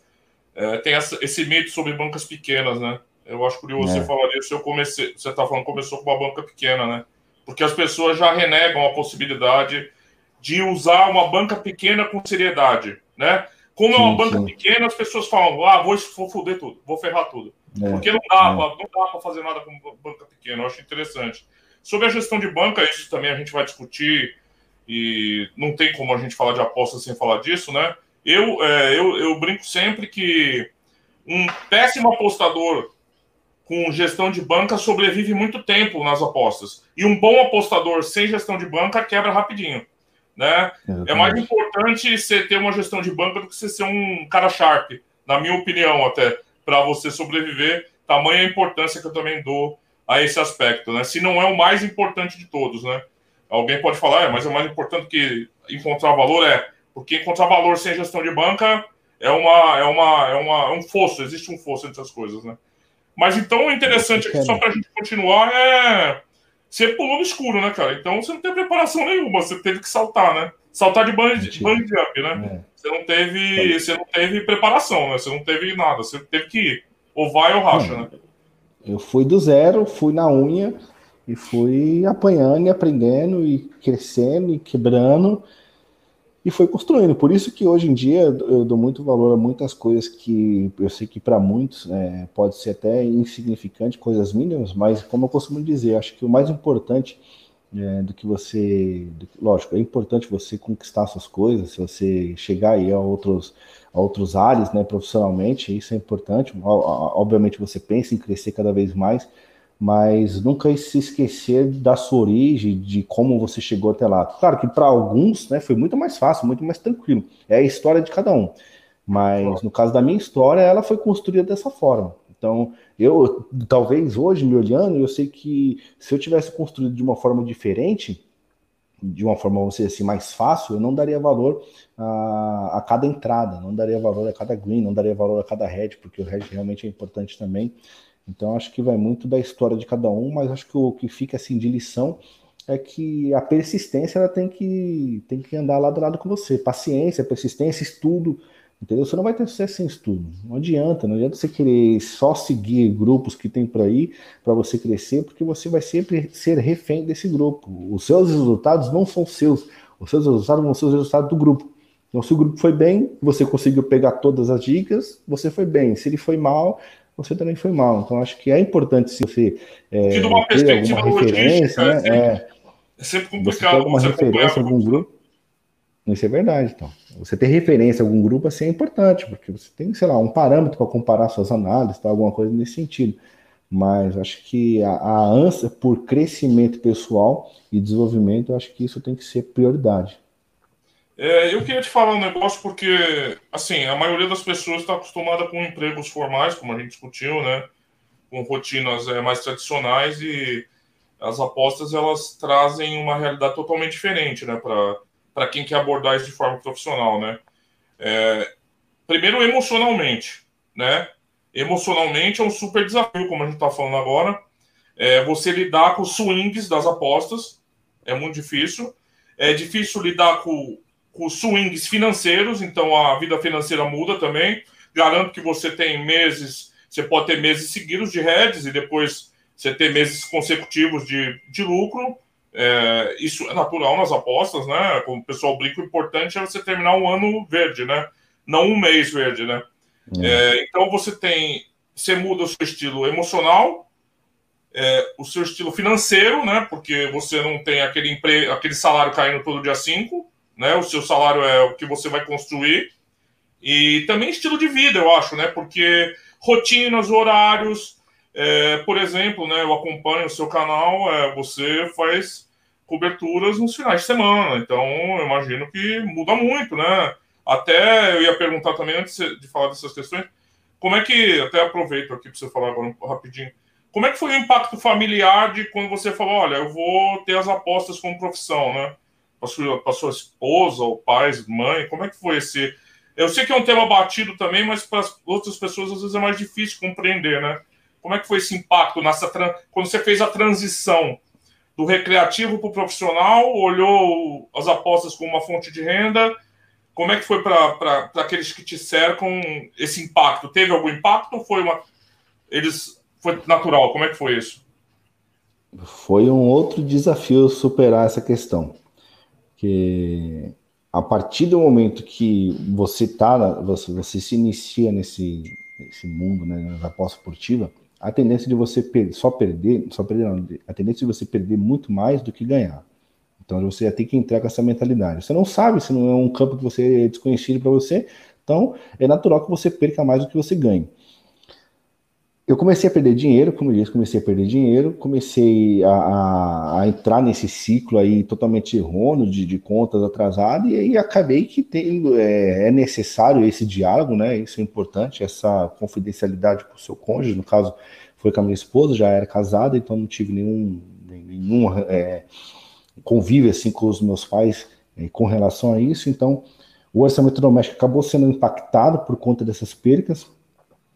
é, tem essa, esse mito sobre bancas pequenas, né? Eu acho curioso é. você falar isso. Eu comecei, você está falando começou com uma banca pequena, né? Porque as pessoas já renegam a possibilidade de usar uma banca pequena com seriedade, né? Como sim, é uma banca sim. pequena, as pessoas falam, ah, vou, vou foder tudo, vou ferrar tudo. É, Porque não dá, é. não dá para fazer nada com banca pequena, eu acho interessante. Sobre a gestão de banca, isso também a gente vai discutir, e não tem como a gente falar de aposta sem falar disso, né? Eu, é, eu, eu brinco sempre que um péssimo apostador com gestão de banca sobrevive muito tempo nas apostas. E um bom apostador sem gestão de banca quebra rapidinho. Né? É mais importante você ter uma gestão de banca do que você ser um cara sharp, na minha opinião, até, para você sobreviver. Tamanha a importância que eu também dou a esse aspecto, né? Se não é o mais importante de todos, né? Alguém pode falar, é, mas é mais importante que encontrar valor é, porque encontrar valor sem gestão de banca é uma é uma é uma é um fosso, existe um fosso entre as coisas, né? Mas então o interessante aqui, só para a gente continuar, é você pulou no escuro, né, cara? Então você não teve preparação nenhuma, você teve que saltar, né? Saltar de band, band jump, né? É. Você não teve. Você não teve preparação, né? Você não teve nada, você teve que ir. Ou vai ou racha, não. né? Eu fui do zero, fui na unha e fui apanhando e aprendendo e crescendo e quebrando e foi construindo. Por isso que hoje em dia eu dou muito valor a muitas coisas que eu sei que para muitos é, pode ser até insignificante, coisas mínimas, mas como eu costumo dizer, acho que o mais importante é, do que você, do, lógico, é importante você conquistar suas coisas, se você chegar aí a outros a outros áreas, né, profissionalmente, isso é importante. Obviamente você pensa em crescer cada vez mais, mas nunca se esquecer da sua origem, de como você chegou até lá. Claro que para alguns né, foi muito mais fácil, muito mais tranquilo. É a história de cada um. Mas no caso da minha história, ela foi construída dessa forma. Então, eu talvez hoje me olhando, eu sei que se eu tivesse construído de uma forma diferente, de uma forma, vamos dizer assim, mais fácil, eu não daria valor a, a cada entrada, não daria valor a cada green, não daria valor a cada red, porque o red realmente é importante também. Então acho que vai muito da história de cada um, mas acho que o que fica assim de lição é que a persistência ela tem que tem que andar lado a lado com você. Paciência, persistência, estudo, entendeu? Você não vai ter sucesso sem estudo. Não adianta, não adianta você querer só seguir grupos que tem por aí para você crescer, porque você vai sempre ser refém desse grupo. Os seus resultados não são seus, os seus resultados vão ser os resultados do grupo. Então, se o grupo foi bem, você conseguiu pegar todas as dicas, você foi bem. Se ele foi mal, você também foi mal. Então, acho que é importante se você é, ter alguma referência, né? É, é sempre complicado. Você alguma referência, algum grupo. Isso é verdade, então. Você ter referência a algum grupo assim é importante, porque você tem, sei lá, um parâmetro para comparar suas análises, tá? alguma coisa nesse sentido. Mas acho que a, a ânsia por crescimento pessoal e desenvolvimento, eu acho que isso tem que ser prioridade. É, eu queria te falar um negócio porque, assim, a maioria das pessoas está acostumada com empregos formais, como a gente discutiu, né? Com rotinas é, mais tradicionais e as apostas elas trazem uma realidade totalmente diferente, né? Para quem quer abordar isso de forma profissional, né? É, primeiro, emocionalmente, né? Emocionalmente é um super desafio, como a gente está falando agora. É, você lidar com os swings das apostas é muito difícil. É difícil lidar com com swings financeiros, então a vida financeira muda também. Garanto que você tem meses, você pode ter meses seguidos de heads e depois você ter meses consecutivos de, de lucro. É, isso é natural nas apostas, né? Como o pessoal brinca, o importante é você terminar um ano verde, né? Não um mês verde, né? É. É, então você tem, você muda o seu estilo emocional, é, o seu estilo financeiro, né? Porque você não tem aquele, empre... aquele salário caindo todo dia 5 né? O seu salário é o que você vai construir. E também estilo de vida, eu acho, né? Porque rotinas, horários, é, por exemplo, né? Eu acompanho o seu canal, é, você faz coberturas nos finais de semana, então eu imagino que muda muito, né? Até eu ia perguntar também, antes de falar dessas questões, como é que, até aproveito aqui para você falar agora rapidinho, como é que foi o impacto familiar de quando você falou, olha, eu vou ter as apostas como profissão, né? Para sua, sua esposa, ou pais, mãe? Como é que foi esse? Eu sei que é um tema batido também, mas para outras pessoas às vezes é mais difícil compreender, né? Como é que foi esse impacto nessa quando você fez a transição do recreativo para o profissional, olhou as apostas como uma fonte de renda? Como é que foi para aqueles que te cercam esse impacto? Teve algum impacto ou foi uma eles foi natural? Como é que foi isso? Foi um outro desafio superar essa questão que a partir do momento que você tá, você, você se inicia nesse, nesse mundo, né, na aposta esportiva, a tendência de você per só perder, só perder não, a tendência de você perder muito mais do que ganhar. Então você já tem que entrar com essa mentalidade. Você não sabe se não é um campo que você é desconhecido para você, então é natural que você perca mais do que você ganhe eu comecei a perder dinheiro, como eu disse, comecei a perder dinheiro, comecei a, a, a entrar nesse ciclo aí totalmente errôneo de, de contas atrasadas, e aí acabei que é, é, necessário esse diálogo, né? Isso é importante, essa confidencialidade com o seu cônjuge, no caso foi com a minha esposa, já era casada, então não tive nenhum, nenhum é, convívio assim com os meus pais é, com relação a isso, então o orçamento doméstico acabou sendo impactado por conta dessas percas,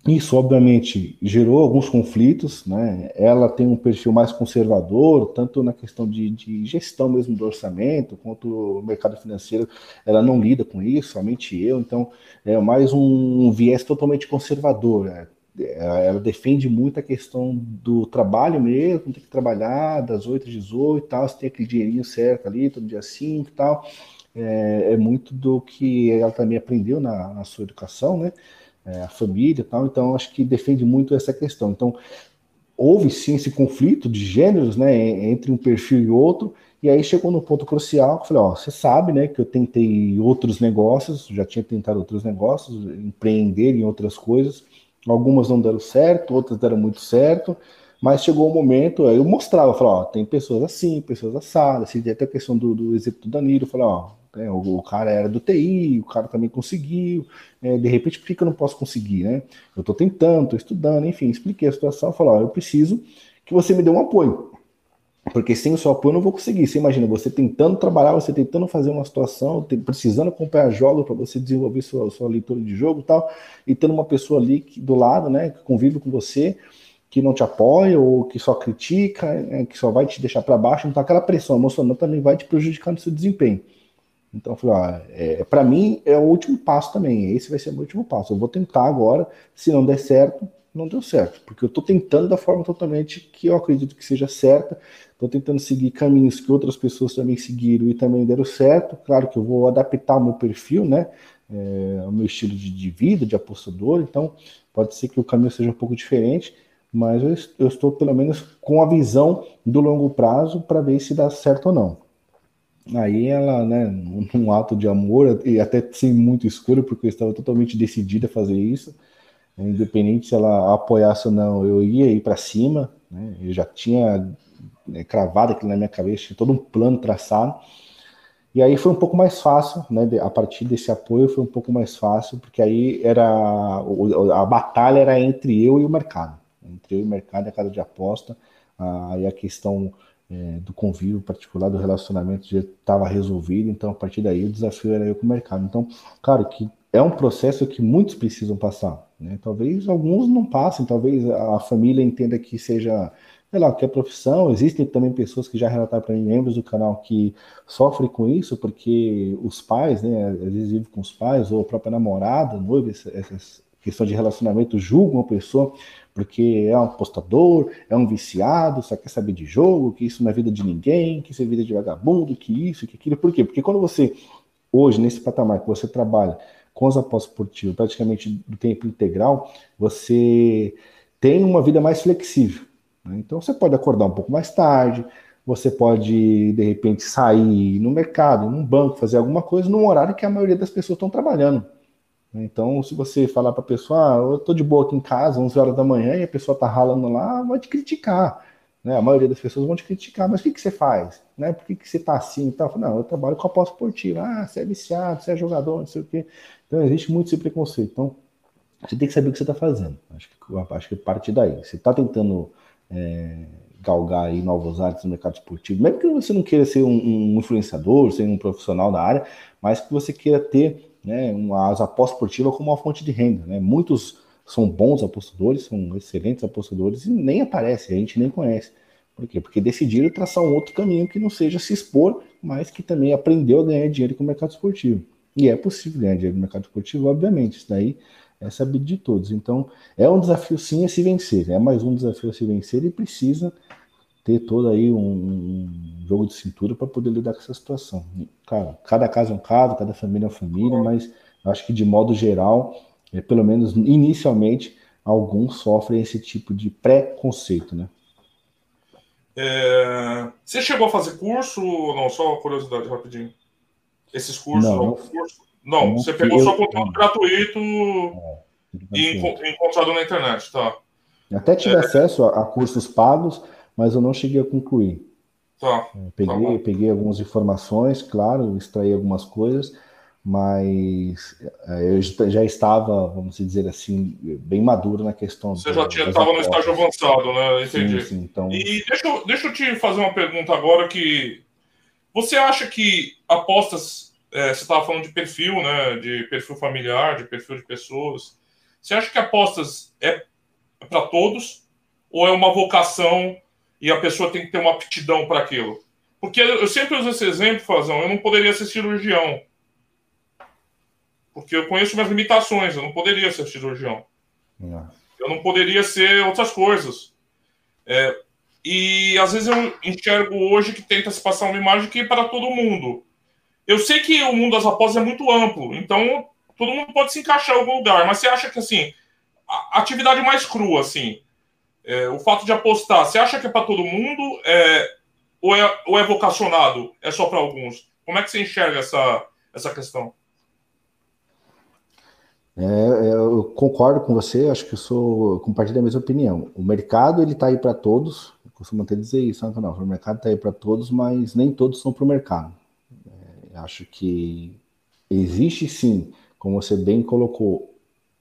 isso, obviamente, gerou alguns conflitos, né? Ela tem um perfil mais conservador, tanto na questão de, de, gestão mesmo do orçamento, quanto o mercado financeiro, ela não lida com isso, somente eu, então é mais um viés totalmente conservador. Né? Ela defende muito a questão do trabalho mesmo, tem que trabalhar das 8 às 18 e tal, você tem aquele dinheirinho certo ali, todo dia 5 e tal. É, é, muito do que ela também aprendeu na, na sua educação, né? É, a família e tal, então acho que defende muito essa questão. Então, houve sim esse conflito de gêneros, né, entre um perfil e outro, e aí chegou no ponto crucial, eu falei, ó, você sabe, né, que eu tentei outros negócios, já tinha tentado outros negócios, empreender em outras coisas, algumas não deram certo, outras deram muito certo, mas chegou o um momento, aí eu mostrava, falava, ó, tem pessoas assim, pessoas assadas, assim, até a questão do, do exemplo do Danilo, eu falei, ó, né? O, o, cara era do TI, o cara também conseguiu. É, de repente, por que, eu não posso conseguir? Né? Eu estou tentando, estou estudando, enfim, expliquei a situação. Falei: ó, eu preciso que você me dê um apoio. Porque sem o seu apoio eu não vou conseguir. Você imagina você tentando trabalhar, você tentando fazer uma situação, precisando acompanhar jogos para você desenvolver sua, sua leitura de jogo e tal, e tendo uma pessoa ali que, do lado, né, que convive com você, que não te apoia ou que só critica, né, que só vai te deixar para baixo. Então aquela pressão emocional também vai te prejudicar no seu desempenho. Então eu falei, ó, é, para mim é o último passo também. Esse vai ser o meu último passo. Eu vou tentar agora. Se não der certo, não deu certo, porque eu estou tentando da forma totalmente que eu acredito que seja certa. Estou tentando seguir caminhos que outras pessoas também seguiram e também deram certo. Claro que eu vou adaptar o meu perfil, né? É, o meu estilo de, de, vida, de apostador. Então pode ser que o caminho seja um pouco diferente, mas eu, eu estou pelo menos com a visão do longo prazo para ver se dá certo ou não. Aí ela, né, num ato de amor, e até sem muito escuro, porque eu estava totalmente decidida a fazer isso, independente se ela apoiasse ou não, eu ia ir para cima, né, eu já tinha né, cravado aquilo na minha cabeça, tinha todo um plano traçado, e aí foi um pouco mais fácil, né, a partir desse apoio foi um pouco mais fácil, porque aí era, a batalha era entre eu e o mercado, entre eu e o mercado e a casa de aposta, aí a questão é, do convívio particular, do relacionamento já estava resolvido, então a partir daí o desafio era eu com o mercado. Então, claro que é um processo que muitos precisam passar, né? Talvez alguns não passem, talvez a família entenda que seja, sei lá, que é profissão. Existem também pessoas que já relataram para mim, membros do canal, que sofrem com isso, porque os pais, né, às vezes vivem com os pais, ou a própria namorada, noiva, essas questões de relacionamento julgam a pessoa porque é um apostador, é um viciado, só quer saber de jogo, que isso não é vida de ninguém, que isso é vida de vagabundo, que isso, que aquilo. Por quê? Porque quando você, hoje, nesse patamar que você trabalha com os apostas esportivos, praticamente do tempo integral, você tem uma vida mais flexível. Né? Então você pode acordar um pouco mais tarde, você pode, de repente, sair no mercado, num banco, fazer alguma coisa num horário que a maioria das pessoas estão trabalhando. Então, se você falar para a pessoa, ah, eu estou de boa aqui em casa, 11 horas da manhã, e a pessoa está ralando lá, vai te criticar. Né? A maioria das pessoas vão te criticar, mas o que, que você faz? Né? Por que, que você está assim? Então, não, eu trabalho com a pós esportiva. Ah, você é viciado, você é jogador, não sei o quê. Então, existe muito esse preconceito. Então, você tem que saber o que você está fazendo. Acho que, acho que parte daí. Você está tentando é, galgar aí novos áreas no mercado esportivo, mesmo que você não queira ser um, um influenciador, ser um profissional da área, mas que você queira ter né, as apostas esportivas como uma fonte de renda. Né? Muitos são bons apostadores, são excelentes apostadores e nem aparece, a gente nem conhece. Por quê? Porque decidiram traçar um outro caminho que não seja se expor, mas que também aprendeu a ganhar dinheiro com o mercado esportivo. E é possível ganhar dinheiro no mercado esportivo, obviamente, isso daí é sabido de todos. Então, é um desafio sim a se vencer, é mais um desafio a se vencer e precisa ter todo aí um, um jogo de cintura para poder lidar com essa situação. Cara, cada caso é um caso, cada família é uma família, mas acho que de modo geral, é, pelo menos inicialmente, alguns sofrem esse tipo de preconceito, né? É... Você chegou a fazer curso não? Só curiosidade rapidinho. Esses cursos, não, curso? não, não você pegou só conteúdo gratuito é, e encontrado na internet, tá? Até tive é... acesso a, a cursos pagos, mas eu não cheguei a concluir. Tá, peguei, tá peguei algumas informações, claro, extraí algumas coisas, mas é, eu já estava, vamos dizer assim, bem maduro na questão. Você já estava no estágio avançado, né? Entendi. Sim, sim, então... E deixa eu, deixa eu te fazer uma pergunta agora que você acha que apostas, é, você estava falando de perfil, né? De perfil familiar, de perfil de pessoas. Você acha que apostas é para todos ou é uma vocação e a pessoa tem que ter uma aptidão para aquilo. Porque eu sempre uso esse exemplo, Fazão, eu não poderia ser cirurgião. Porque eu conheço minhas limitações, eu não poderia ser cirurgião. Não. Eu não poderia ser outras coisas. É, e às vezes eu enxergo hoje que tenta se passar uma imagem que é para todo mundo. Eu sei que o mundo das apostas é muito amplo, então todo mundo pode se encaixar em algum lugar, mas você acha que assim, a atividade mais crua, assim, é, o fato de apostar, você acha que é para todo mundo é, ou, é, ou é vocacionado? É só para alguns? Como é que você enxerga essa, essa questão? É, é eu concordo com você, acho que eu sou compartilho a mesma opinião. O mercado ele está aí para todos, eu costumo até dizer isso, né, não, o mercado está aí para todos, mas nem todos são para o mercado. É, acho que existe sim, como você bem colocou,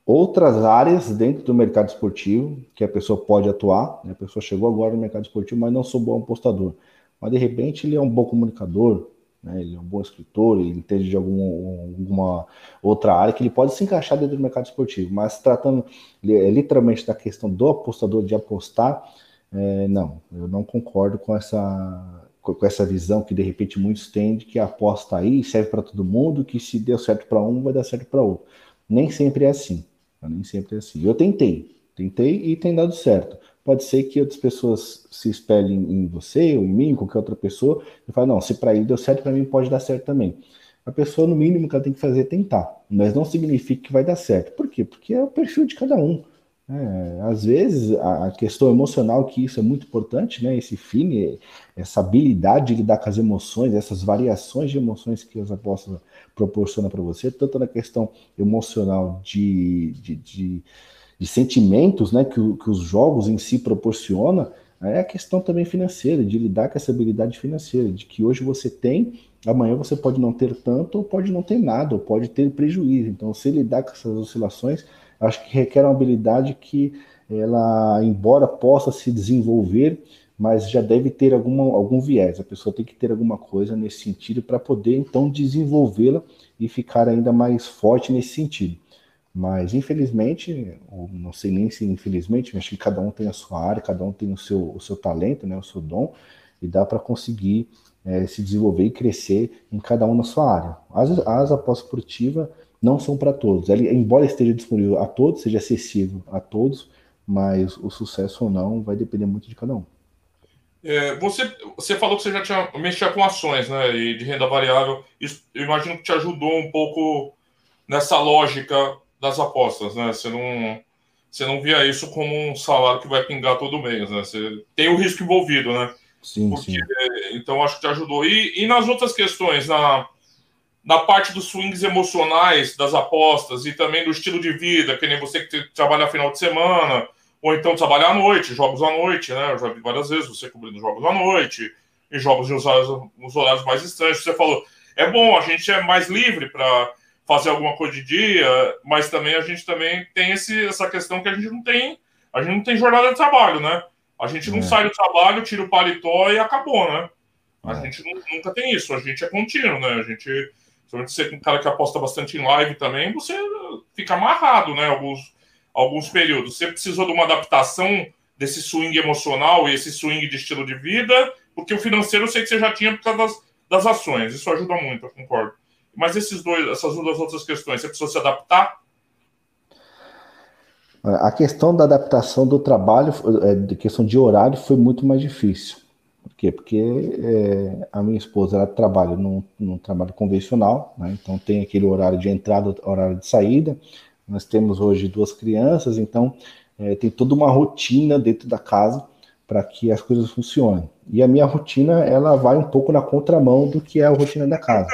outras áreas dentro do mercado esportivo que a pessoa pode atuar. Né? A pessoa chegou agora no mercado esportivo, mas não sou bom apostador. Mas de repente ele é um bom comunicador, né? ele é um bom escritor, ele entende de algum, alguma outra área que ele pode se encaixar dentro do mercado esportivo. Mas tratando é, literalmente da questão do apostador de apostar, é, não, eu não concordo com essa com essa visão que de repente muitos têm de que aposta aí serve para todo mundo, que se deu certo para um vai dar certo para outro. Nem sempre é assim. Nem sempre é assim. Eu tentei, tentei e tem dado certo. Pode ser que outras pessoas se espelhem em você ou em mim, qualquer outra pessoa, e falem, não, se para ele deu certo, para mim pode dar certo também. A pessoa, no mínimo, que ela tem que fazer é tentar, mas não significa que vai dar certo. Por quê? Porque é o perfil de cada um. É, às vezes a questão emocional, que isso é muito importante, né? Esse feeling, essa habilidade de lidar com as emoções, essas variações de emoções que as apostas proporcionam para você, tanto na questão emocional de, de, de, de sentimentos, né? Que, que, os jogos em si proporcionam, é a questão também financeira, de lidar com essa habilidade financeira, de que hoje você tem, amanhã você pode não ter tanto, ou pode não ter nada, ou pode ter prejuízo. Então, se lidar com essas oscilações acho que requer uma habilidade que ela, embora possa se desenvolver, mas já deve ter alguma, algum viés. A pessoa tem que ter alguma coisa nesse sentido para poder então desenvolvê-la e ficar ainda mais forte nesse sentido. Mas infelizmente, ou não sei nem se infelizmente, acho que cada um tem a sua área, cada um tem o seu, o seu talento, né, o seu dom, e dá para conseguir é, se desenvolver e crescer em cada um na sua área. As, as apostas esportivas não são para todos. Ele, embora esteja disponível a todos, seja acessível a todos, mas o sucesso ou não vai depender muito de cada um. É, você, você falou que você já tinha mexido com ações né, e de renda variável. Isso, eu imagino que te ajudou um pouco nessa lógica das apostas. Né? Você, não, você não via isso como um salário que vai pingar todo mês. Né? Você tem o risco envolvido, né? Sim, Porque, sim. Então, acho que te ajudou. E, e nas outras questões, na, na parte dos swings emocionais das apostas e também do estilo de vida, que nem você que trabalha final de semana, ou então trabalhar à noite, jogos à noite, né? Eu já vi várias vezes você cobrindo jogos à noite, e jogos nos horários, nos horários mais estranhos. Você falou, é bom, a gente é mais livre para fazer alguma coisa de dia, mas também a gente também tem esse, essa questão que a gente não tem, a gente não tem jornada de trabalho, né? A gente não é. sai do trabalho, tira o paletó e acabou, né? A é. gente nunca tem isso, a gente é contínuo, né? A gente Principalmente você um cara que aposta bastante em live também, você fica amarrado, né? Alguns, alguns períodos. Você precisou de uma adaptação desse swing emocional e esse swing de estilo de vida, porque o financeiro eu sei que você já tinha por causa das, das ações. Isso ajuda muito, eu concordo. Mas esses dois, essas duas outras questões, você precisou se adaptar? A questão da adaptação do trabalho, é, de questão de horário, foi muito mais difícil. Por quê? Porque é, a minha esposa ela trabalha num, num trabalho convencional, né? então tem aquele horário de entrada, horário de saída. Nós temos hoje duas crianças, então é, tem toda uma rotina dentro da casa para que as coisas funcionem. E a minha rotina ela vai um pouco na contramão do que é a rotina da casa.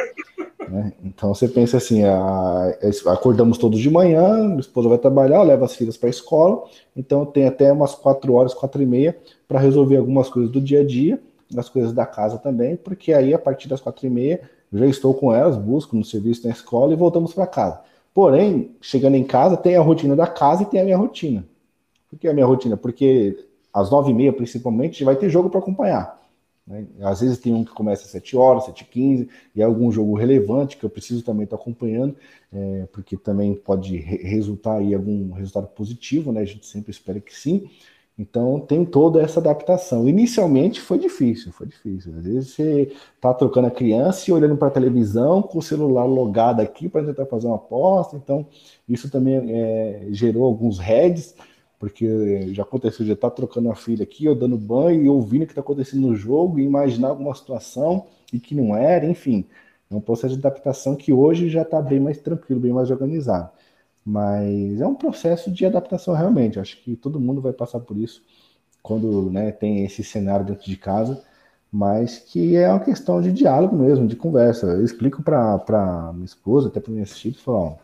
Né? Então você pensa assim, a, a, acordamos todos de manhã, minha esposa vai trabalhar, leva as filhas para a escola, então tem até umas quatro horas, quatro e meia para resolver algumas coisas do dia a dia, as coisas da casa também, porque aí a partir das quatro e meia já estou com elas, busco no serviço na escola e voltamos para casa. Porém, chegando em casa, tem a rotina da casa e tem a minha rotina. Por que a minha rotina? Porque às nove e meia, principalmente, vai ter jogo para acompanhar. Né? Às vezes tem um que começa às 7 horas, 7 e 15, e é algum jogo relevante que eu preciso também estar acompanhando, é, porque também pode re resultar em algum resultado positivo, né? A gente sempre espera que sim. Então tem toda essa adaptação. Inicialmente foi difícil, foi difícil. Às vezes você está trocando a criança e olhando para a televisão com o celular logado aqui para tentar fazer uma aposta. Então isso também é, gerou alguns heads, porque já aconteceu de estar tá trocando a filha aqui, ou dando banho e ouvindo o que está acontecendo no jogo e imaginar alguma situação e que não era, enfim. É um processo de adaptação que hoje já está bem mais tranquilo, bem mais organizado. Mas é um processo de adaptação realmente. Acho que todo mundo vai passar por isso quando né, tem esse cenário dentro de casa, mas que é uma questão de diálogo mesmo, de conversa. Eu explico para minha esposa, até para minha filhos, falo, né,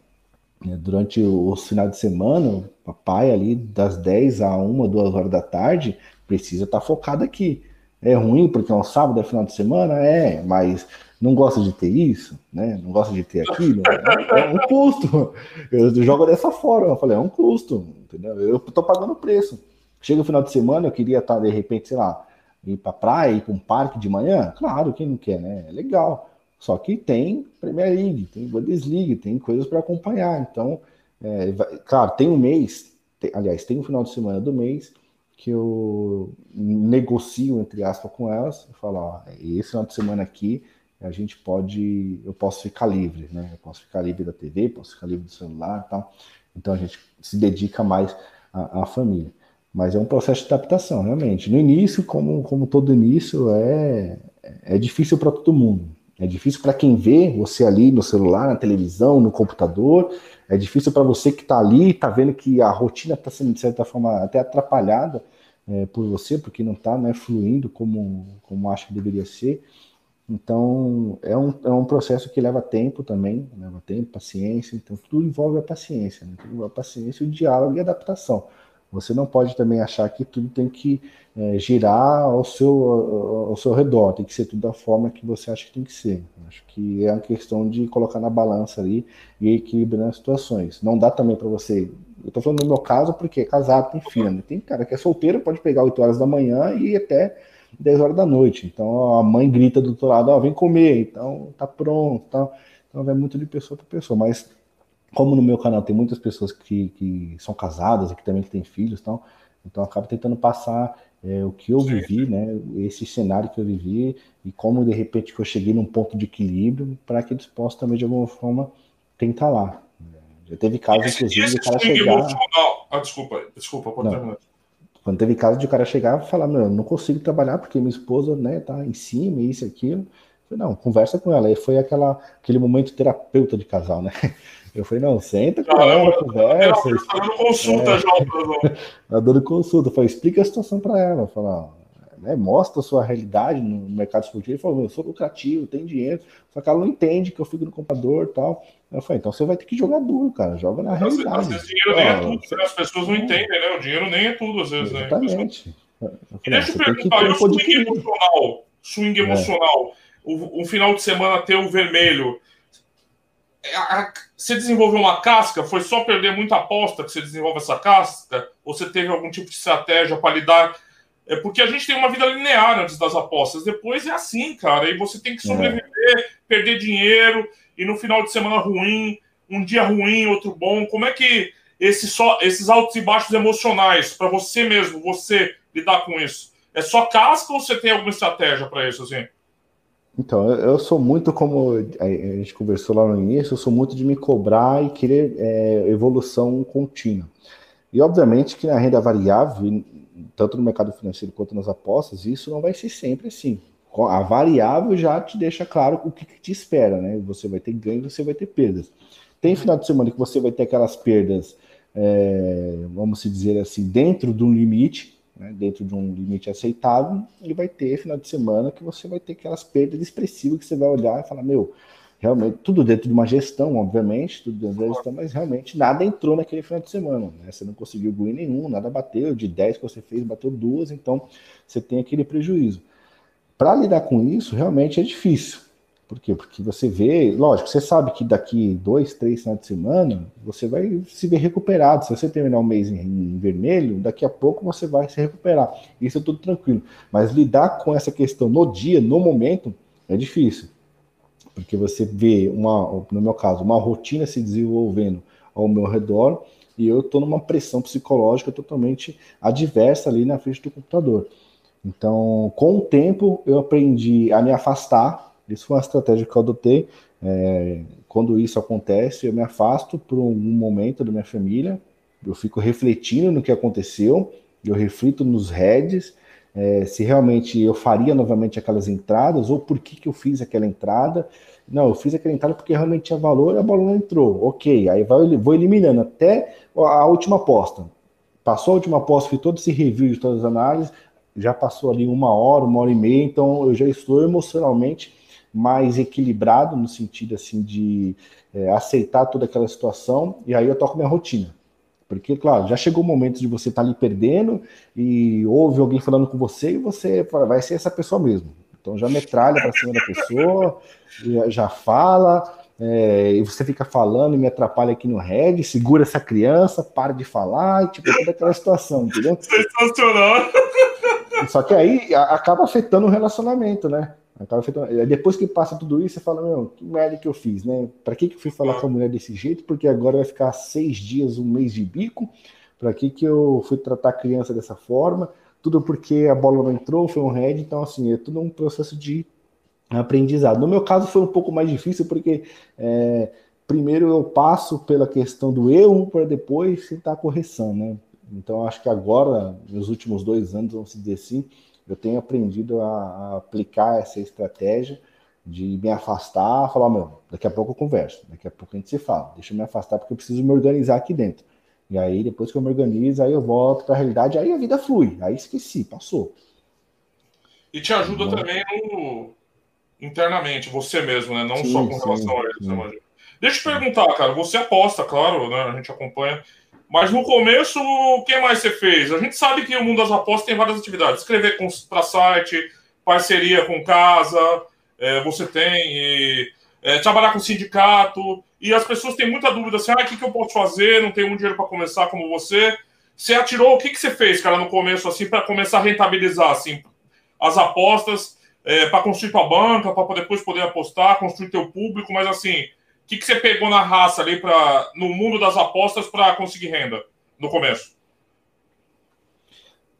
durante o final de semana, papai ali das 10 a 1, 2 horas da tarde precisa estar tá focado aqui. É ruim porque é um sábado, é final de semana? É, mas não gosta de ter isso, né? Não gosta de ter aquilo, é, é um custo. Eu jogo dessa forma, eu falei, é um custo, entendeu? Eu tô pagando o preço. Chega o final de semana, eu queria estar, de repente, sei lá, ir pra praia, ir pra um parque de manhã? Claro, quem não quer, né? É legal. Só que tem Premier League, tem Bundesliga, tem coisas para acompanhar. Então, é, vai, claro, tem um mês, tem, aliás, tem um final de semana do mês que eu negocio, entre aspas, com elas, e falo, ó, esse final de semana aqui a gente pode, eu posso ficar livre, né? Eu posso ficar livre da TV, posso ficar livre do celular, tal. Então a gente se dedica mais à, à família. Mas é um processo de adaptação, realmente. No início, como, como todo início, é, é difícil para todo mundo. É difícil para quem vê você ali no celular, na televisão, no computador. É difícil para você que está ali, está vendo que a rotina está sendo, de certa forma, até atrapalhada é, por você, porque não está né, fluindo como, como acha que deveria ser. Então, é um, é um processo que leva tempo também, leva tempo, paciência. Então, tudo envolve a paciência, né? tudo envolve a paciência, o diálogo e a adaptação. Você não pode também achar que tudo tem que é, girar ao seu, ao seu redor, tem que ser tudo da forma que você acha que tem que ser. Acho que é uma questão de colocar na balança ali e equilibrar as situações. Não dá também para você. Eu estou falando no meu caso porque é casado, tem filho. Né? Tem cara que é solteiro, pode pegar 8 horas da manhã e até 10 horas da noite. Então a mãe grita do outro lado: Ó, oh, vem comer, então tá pronto. Tá? Então vai muito de pessoa para pessoa. Mas como no meu canal tem muitas pessoas que, que são casadas e que também têm filhos, então, então acabo tentando passar é, o que eu vivi, né, esse cenário que eu vivi e como de repente que eu cheguei num ponto de equilíbrio para que eles possam também de alguma forma tentar lá. Já teve casos, esse, inclusive, esse de cara chegar. Ah, desculpa, desculpa, pode terminar. Quando teve caso de o cara chegar e falar, meu, eu não consigo trabalhar porque minha esposa, né, tá em cima, isso e aquilo. Falei, não, conversa com ela. E foi aquela, aquele momento terapeuta de casal, né? Eu falei, não, senta com ela, conversa. Ela tá dando consulta é, já. Tá dando consulta. Eu falei, explica a situação para ela. Fala, né, mostra a sua realidade no mercado esportivo. Ele falou, eu sou lucrativo, tenho dinheiro. Só que ela não entende que eu fico no computador e tal. Eu falei, então você vai ter que jogar duro, cara. Joga na realidade. Às vezes dinheiro nem é tudo, né? As pessoas não entendem, né? O dinheiro nem é tudo, às vezes, Exatamente. né? Exatamente. Deixa eu perguntar, e o swing emocional? Swing é. emocional. O, o final de semana ter o vermelho é, você desenvolveu uma casca? Foi só perder muita aposta que você desenvolve essa casca? Ou você teve algum tipo de estratégia para lidar? É porque a gente tem uma vida linear antes das apostas. Depois é assim, cara. E você tem que é. sobreviver, é. perder dinheiro, e no final de semana ruim, um dia ruim, outro bom. Como é que esse só, esses altos e baixos emocionais, para você mesmo, você lidar com isso? É só casca ou você tem alguma estratégia para isso? Assim? Então, eu sou muito como a gente conversou lá no início, eu sou muito de me cobrar e querer é, evolução contínua. E obviamente que na renda variável, tanto no mercado financeiro quanto nas apostas, isso não vai ser sempre assim. A variável já te deixa claro o que, que te espera, né? Você vai ter ganho, você vai ter perdas. Tem final de semana que você vai ter aquelas perdas, é, vamos dizer assim, dentro de um limite, né, dentro de um limite aceitável, e vai ter final de semana que você vai ter aquelas perdas expressivas que você vai olhar e falar, meu, realmente, tudo dentro de uma gestão, obviamente, tudo dentro da gestão, mas realmente nada entrou naquele final de semana, né? Você não conseguiu ganho nenhum, nada bateu, de 10 que você fez, bateu duas, então você tem aquele prejuízo. Para lidar com isso, realmente é difícil. Por quê? Porque você vê, lógico, você sabe que daqui dois, três finais de semana você vai se ver recuperado. Se você terminar o mês em, em, vermelho, daqui a pouco você vai se recuperar. Isso é tudo tranquilo. Mas lidar com essa questão no dia, no momento, é difícil. Porque você vê, uma, no meu caso, uma rotina se desenvolvendo ao meu redor e eu estou numa pressão psicológica totalmente adversa ali na frente do computador. Então, com o tempo, eu aprendi a me afastar isso foi uma estratégia que eu adotei. É, quando isso acontece, eu me afasto por um momento da minha família, eu fico refletindo no que aconteceu, eu reflito nos heads, é, se realmente eu faria novamente aquelas entradas, ou por que, que eu fiz aquela entrada. Não, eu fiz aquela entrada porque realmente tinha valor e a bola não entrou. Ok, aí vai, vou eliminando até a última aposta. Passou a última aposta, fiz todo esse review de todas as análises, já passou ali uma hora, uma hora e meia, então eu já estou emocionalmente mais equilibrado no sentido assim de é, aceitar toda aquela situação e aí eu toco minha rotina. Porque, claro, já chegou o momento de você estar tá ali perdendo e ouve alguém falando com você e você vai ser essa pessoa mesmo. Então já metralha para cima da pessoa, já, já fala, é, e você fica falando e me atrapalha aqui no red, segura essa criança, para de falar, e tipo, toda aquela situação, entendeu? Sensacional! Só que aí acaba afetando o relacionamento, né? Depois que passa tudo isso, você fala, meu, que merda que eu fiz, né? Pra que, que eu fui falar com a mulher desse jeito? Porque agora vai ficar seis dias, um mês de bico. Pra que, que eu fui tratar a criança dessa forma? Tudo porque a bola não entrou, foi um head. Então, assim, é tudo um processo de aprendizado. No meu caso, foi um pouco mais difícil, porque é, primeiro eu passo pela questão do erro para depois tentar a correção, né? Então, acho que agora, nos últimos dois anos, vamos dizer assim, eu tenho aprendido a, a aplicar essa estratégia de me afastar, falar, meu, daqui a pouco eu converso, daqui a pouco a gente se fala, deixa eu me afastar porque eu preciso me organizar aqui dentro. E aí, depois que eu me organizo, aí eu volto para a realidade, aí a vida flui, aí esqueci, passou. E te ajuda também no... internamente, você mesmo, né? Não sim, só com relação sim, a eles, né, Deixa eu te perguntar, cara, você aposta, claro, né? A gente acompanha. Mas no começo, o que mais você fez? A gente sabe que o mundo das apostas tem várias atividades. Escrever para site, parceria com casa, é, você tem, e, é, trabalhar com sindicato. E as pessoas têm muita dúvida assim: ah, o que, que eu posso fazer? Não tenho muito dinheiro para começar como você. Você atirou, o que, que você fez, cara, no começo, assim, para começar a rentabilizar, assim, as apostas, é, para construir tua banca, para depois poder apostar, construir teu público, mas assim, que, que você pegou na raça ali pra, no mundo das apostas para conseguir renda no começo?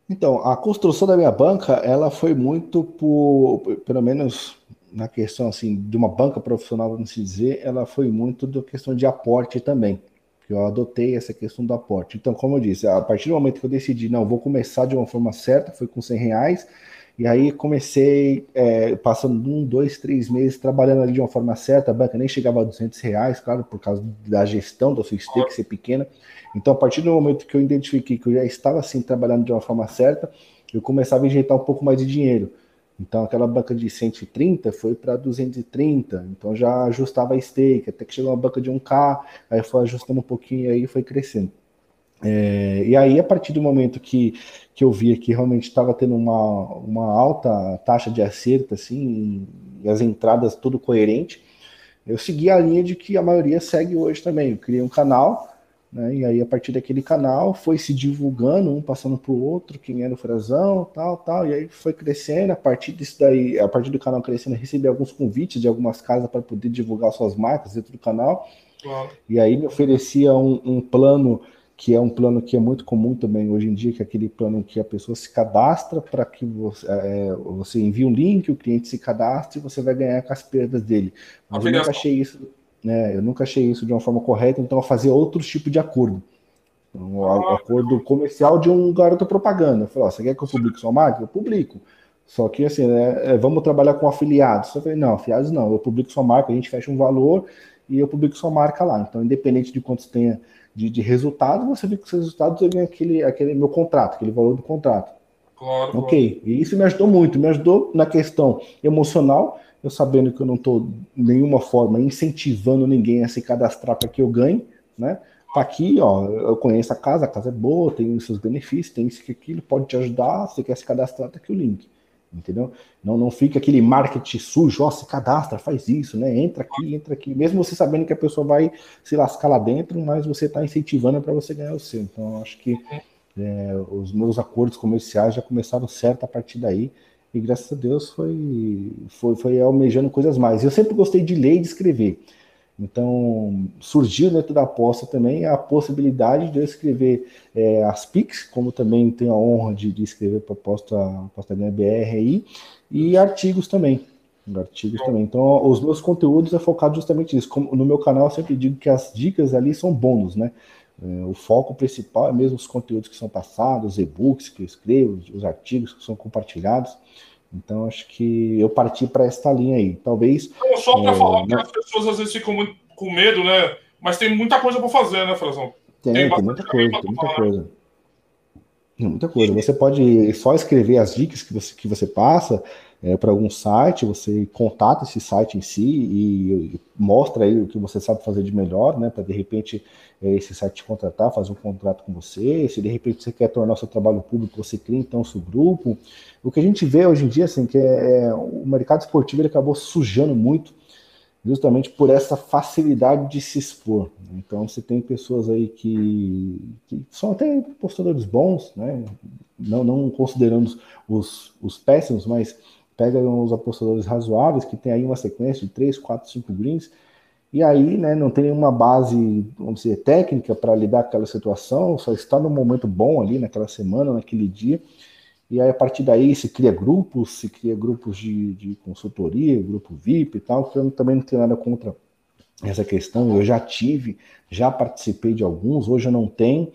Então, a construção da minha banca, ela foi muito por, pelo menos na questão assim de uma banca profissional, vamos dizer, ela foi muito da questão de aporte também. Eu adotei essa questão do aporte. Então, como eu disse, a partir do momento que eu decidi, não, vou começar de uma forma certa, foi com 100 reais, e aí comecei, é, passando um, dois, três meses, trabalhando ali de uma forma certa, a banca nem chegava a 200 reais, claro, por causa da gestão da sua stake ser pequena. Então, a partir do momento que eu identifiquei que eu já estava assim, trabalhando de uma forma certa, eu começava a injetar um pouco mais de dinheiro. Então, aquela banca de 130 foi para 230, então já ajustava a stake, até que chegou uma banca de 1K, aí foi ajustando um pouquinho e aí foi crescendo. É, e aí, a partir do momento que, que eu via que realmente estava tendo uma, uma alta taxa de acerto, assim, e as entradas tudo coerente, eu segui a linha de que a maioria segue hoje também. Eu criei um canal, né, e aí a partir daquele canal foi se divulgando, um passando para o outro, quem era o Frazão, tal, tal, e aí foi crescendo. A partir disso daí, a partir do canal crescendo, eu recebi alguns convites de algumas casas para poder divulgar suas marcas dentro do canal. E aí me oferecia um, um plano que é um plano que é muito comum também hoje em dia, que é aquele plano que a pessoa se cadastra para que você, é, você envie um link, o cliente se cadastre e você vai ganhar com as perdas dele. Mas eu nunca achei isso, né, eu nunca achei isso de uma forma correta, então eu fazer outros tipos de acordo. Um ah, acordo comercial de um garoto propaganda. Eu falei, você quer que eu publique sua marca? Eu publico. Só que assim, né, é, vamos trabalhar com afiliados. Eu falei, não, afiliados não, eu publico sua marca, a gente fecha um valor e eu publico sua marca lá. Então, independente de quantos tenha de, de resultado, você vê que os resultados ganha aquele, aquele meu contrato, aquele valor do contrato. Claro, ok, e isso me ajudou muito, me ajudou na questão emocional, eu sabendo que eu não estou de nenhuma forma incentivando ninguém a se cadastrar para que eu ganhe, né? Tá aqui, ó, eu conheço a casa, a casa é boa, tem os seus benefícios, tem isso que aquilo, pode te ajudar, você quer se cadastrar, tá aqui o link entendeu? Não, não fica aquele marketing sujo, ó, se cadastra, faz isso, né? Entra aqui, entra aqui, mesmo você sabendo que a pessoa vai se lascar lá dentro, mas você está incentivando para você ganhar o seu. Então, acho que é, os meus acordos comerciais já começaram certo a partir daí, e graças a Deus foi, foi, foi almejando coisas mais. Eu sempre gostei de ler e de escrever. Então, surgiu dentro da aposta também a possibilidade de eu escrever é, as PICs, como também tenho a honra de, de escrever para a aposta, aposta BR aí, e artigos também. Artigos também. Então, os meus conteúdos é focado justamente nisso. Como no meu canal, eu sempre digo que as dicas ali são bônus, né? É, o foco principal é mesmo os conteúdos que são passados, os e-books que eu escrevo, os artigos que são compartilhados. Então, acho que eu parti para esta linha aí. Talvez. Não, só para é, falar que as pessoas às vezes ficam muito com medo, né? Mas tem muita coisa para fazer, né, Frazão? Tem, tem, tem muita coisa, tem muita coisa. Tem muita coisa. Você pode só escrever as dicas que você, que você passa é, para algum site, você contata esse site em si e, e, mostra aí o que você sabe fazer de melhor, né? Para de repente é, esse site te contratar, fazer um contrato com você. Se de repente você quer tornar seu trabalho público, você cria então o seu grupo. O que a gente vê hoje em dia, assim, que é, é o mercado esportivo ele acabou sujando muito justamente por essa facilidade de se expor. Então, você tem pessoas aí que, que são até postadores bons, né? não, não os, os péssimos, mas pegam os apostadores razoáveis, que tem aí uma sequência de 3, 4, 5 greens, e aí né, não tem nenhuma base, vamos dizer, técnica para lidar com aquela situação, só está num momento bom ali naquela semana, naquele dia, e aí, a partir daí, se cria grupos, se cria grupos de, de consultoria, grupo VIP e tal, que eu também não tenho nada contra essa questão. Eu já tive, já participei de alguns, hoje eu não tenho.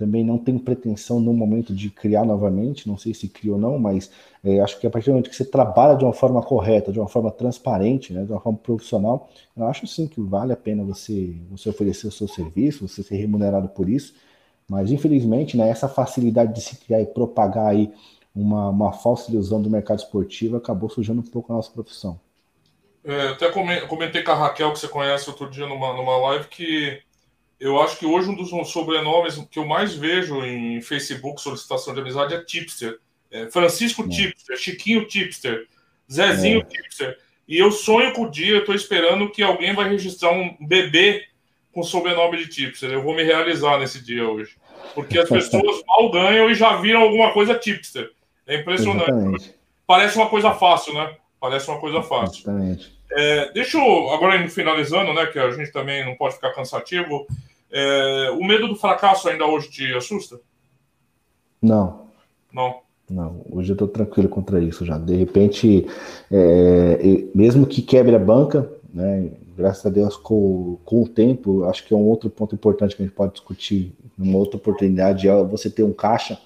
Também não tenho pretensão no momento de criar novamente, não sei se cria ou não, mas é, acho que a partir do momento que você trabalha de uma forma correta, de uma forma transparente, né, de uma forma profissional, eu acho sim que vale a pena você, você oferecer o seu serviço, você ser remunerado por isso, mas infelizmente, né, essa facilidade de se criar e propagar aí uma, uma falsa ilusão do mercado esportivo acabou sujando um pouco a nossa profissão. É, até comentei com a Raquel, que você conhece outro dia numa, numa live, que eu acho que hoje um dos sobrenomes que eu mais vejo em Facebook, solicitação de amizade, é Tipster. É Francisco é. Tipster, Chiquinho Tipster, Zezinho é. Tipster. E eu sonho com o dia, eu estou esperando que alguém vai registrar um bebê com sobrenome de Tipster. Eu vou me realizar nesse dia hoje. Porque as pessoas mal ganham e já viram alguma coisa Tipster. É impressionante. Exatamente. Parece uma coisa fácil, né? Parece uma coisa fácil. Exatamente. É, deixa eu, agora finalizando, né? Que a gente também não pode ficar cansativo. É, o medo do fracasso ainda hoje te assusta? Não. Não. Não, hoje eu estou tranquilo contra isso já. De repente, é, mesmo que quebre a banca, né, graças a Deus, com, com o tempo, acho que é um outro ponto importante que a gente pode discutir numa outra oportunidade, é você ter um caixa.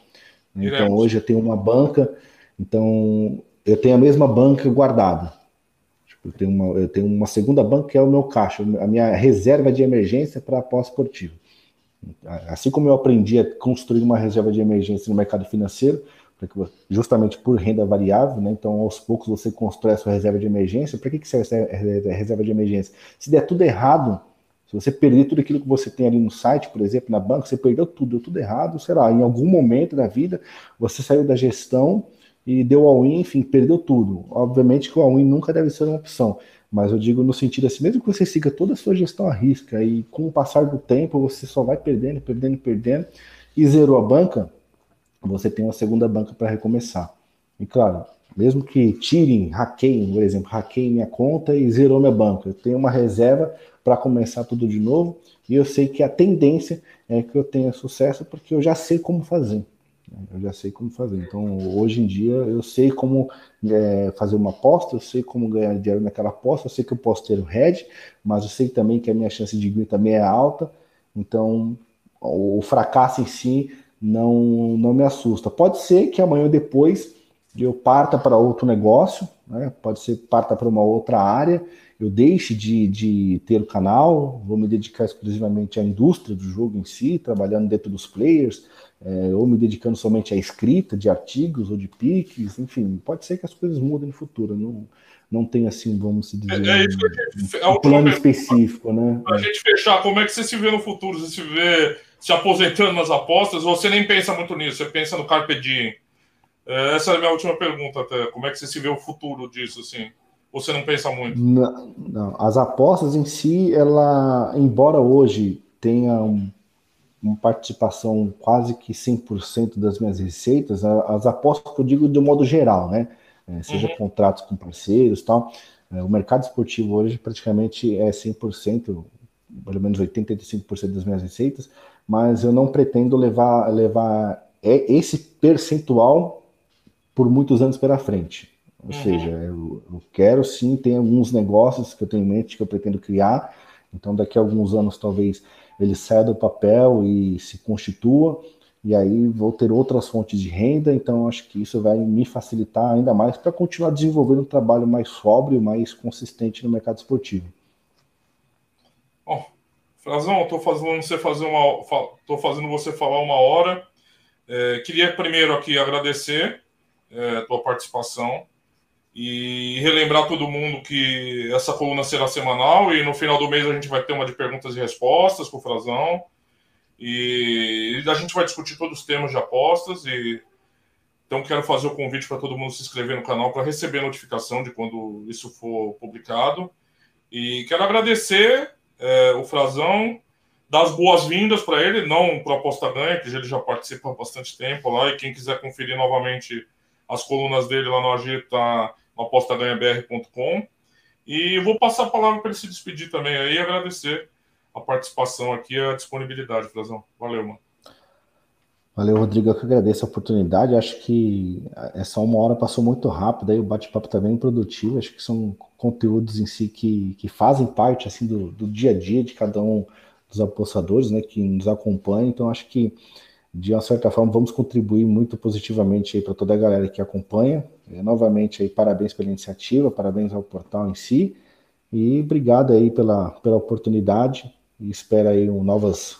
Né? Então, hoje eu tenho uma banca, então eu tenho a mesma banca guardada. Eu tenho, uma, eu tenho uma segunda banca que é o meu caixa, a minha reserva de emergência para pós-esportivo. Assim como eu aprendi a construir uma reserva de emergência no mercado financeiro, justamente por renda variável, né? então aos poucos você constrói a sua reserva de emergência. Para que, que serve a reserva de emergência? Se der tudo errado, se você perder tudo aquilo que você tem ali no site, por exemplo, na banca, você perdeu tudo, deu tudo errado, sei lá, em algum momento da vida você saiu da gestão e deu all-in, enfim, perdeu tudo. Obviamente que o all-in nunca deve ser uma opção, mas eu digo no sentido assim, mesmo que você siga toda a sua gestão à risca e com o passar do tempo você só vai perdendo, perdendo, perdendo e zerou a banca, você tem uma segunda banca para recomeçar. E claro, mesmo que tirem, hackeiem, por exemplo, hackeiem minha conta e zerou minha banca, eu tenho uma reserva para começar tudo de novo e eu sei que a tendência é que eu tenha sucesso porque eu já sei como fazer. Eu já sei como fazer. Então, hoje em dia, eu sei como é, fazer uma aposta, eu sei como ganhar dinheiro naquela aposta, eu sei que eu posso ter o head, mas eu sei também que a minha chance de ganho também é alta. Então, o fracasso em si não, não me assusta. Pode ser que amanhã ou depois eu parta para outro negócio, né? pode ser parta para uma outra área, eu deixe de, de ter o canal, vou me dedicar exclusivamente à indústria do jogo em si, trabalhando dentro dos players, é, ou me dedicando somente à escrita de artigos ou de piques, enfim, pode ser que as coisas mudem no futuro. Não, não tem assim, vamos dizer, é, é isso que gente, um, um plano específico, né? Para a gente fechar, como é que você se vê no futuro? Você se vê se aposentando nas apostas ou você nem pensa muito nisso? Você pensa no Carpe Diem? É, essa é a minha última pergunta até. Como é que você se vê o futuro disso, assim? Ou você não pensa muito? Não, não. As apostas em si, ela, embora hoje tenha um uma participação quase que 100% das minhas receitas, as apostas que eu digo de um modo geral, né? É, seja uhum. contratos com parceiros tal. É, o mercado esportivo hoje praticamente é 100%, pelo menos 80, 85% das minhas receitas, mas eu não pretendo levar, levar esse percentual por muitos anos pela frente. Ou uhum. seja, eu, eu, quero sim, ter alguns negócios que eu tenho em mente que eu pretendo criar, então daqui a alguns anos talvez ele saia do papel e se constitua, e aí vou ter outras fontes de renda, então acho que isso vai me facilitar ainda mais para continuar desenvolvendo um trabalho mais sóbrio, mais consistente no mercado esportivo. Bom, Frazão, estou fazendo você fazer uma, tô fazendo você falar uma hora. É, queria primeiro aqui agradecer é, tua participação. E relembrar todo mundo que essa coluna será semanal e no final do mês a gente vai ter uma de perguntas e respostas com o Frazão. E a gente vai discutir todos os temas de apostas. E então quero fazer o convite para todo mundo se inscrever no canal para receber notificação de quando isso for publicado. E quero agradecer é, o Frazão, dar as boas-vindas para ele, não para Aposta Ganha, que ele já participa há bastante tempo lá. E quem quiser conferir novamente as colunas dele lá no Agir, tá no apostaganhabr.com. E vou passar a palavra para ele se despedir também aí e agradecer a participação aqui, a disponibilidade, Frazão. Valeu, mano. Valeu, Rodrigo. Eu que agradeço a oportunidade. Acho que essa uma hora passou muito rápido, aí o bate-papo também tá produtivo. Acho que são conteúdos em si que, que fazem parte assim do, do dia a dia de cada um dos apostadores, né, que nos acompanha. Então, acho que de uma certa forma, vamos contribuir muito positivamente para toda a galera que acompanha. É, novamente, aí, parabéns pela iniciativa, parabéns ao portal em si, e obrigado aí pela, pela oportunidade, e espero aí um, novas,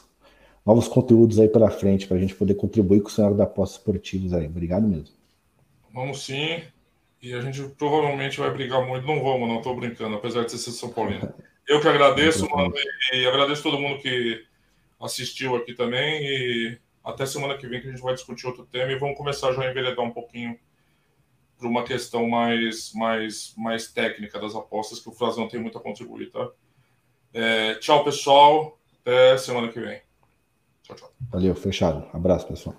novos conteúdos aí pela frente, para a gente poder contribuir com o cenário da aposta esportivos aí. Obrigado mesmo. Vamos sim, e a gente provavelmente vai brigar muito. Não vamos, não estou brincando, apesar de ser São Paulino. Eu que agradeço, mano, e agradeço todo mundo que assistiu aqui também, e até semana que vem que a gente vai discutir outro tema e vamos começar já a enveredar um pouquinho para uma questão mais, mais, mais técnica das apostas, que o Frazão tem muito a contribuir, tá? É, tchau, pessoal. Até semana que vem. Tchau, tchau. Valeu, fechado. Abraço, pessoal.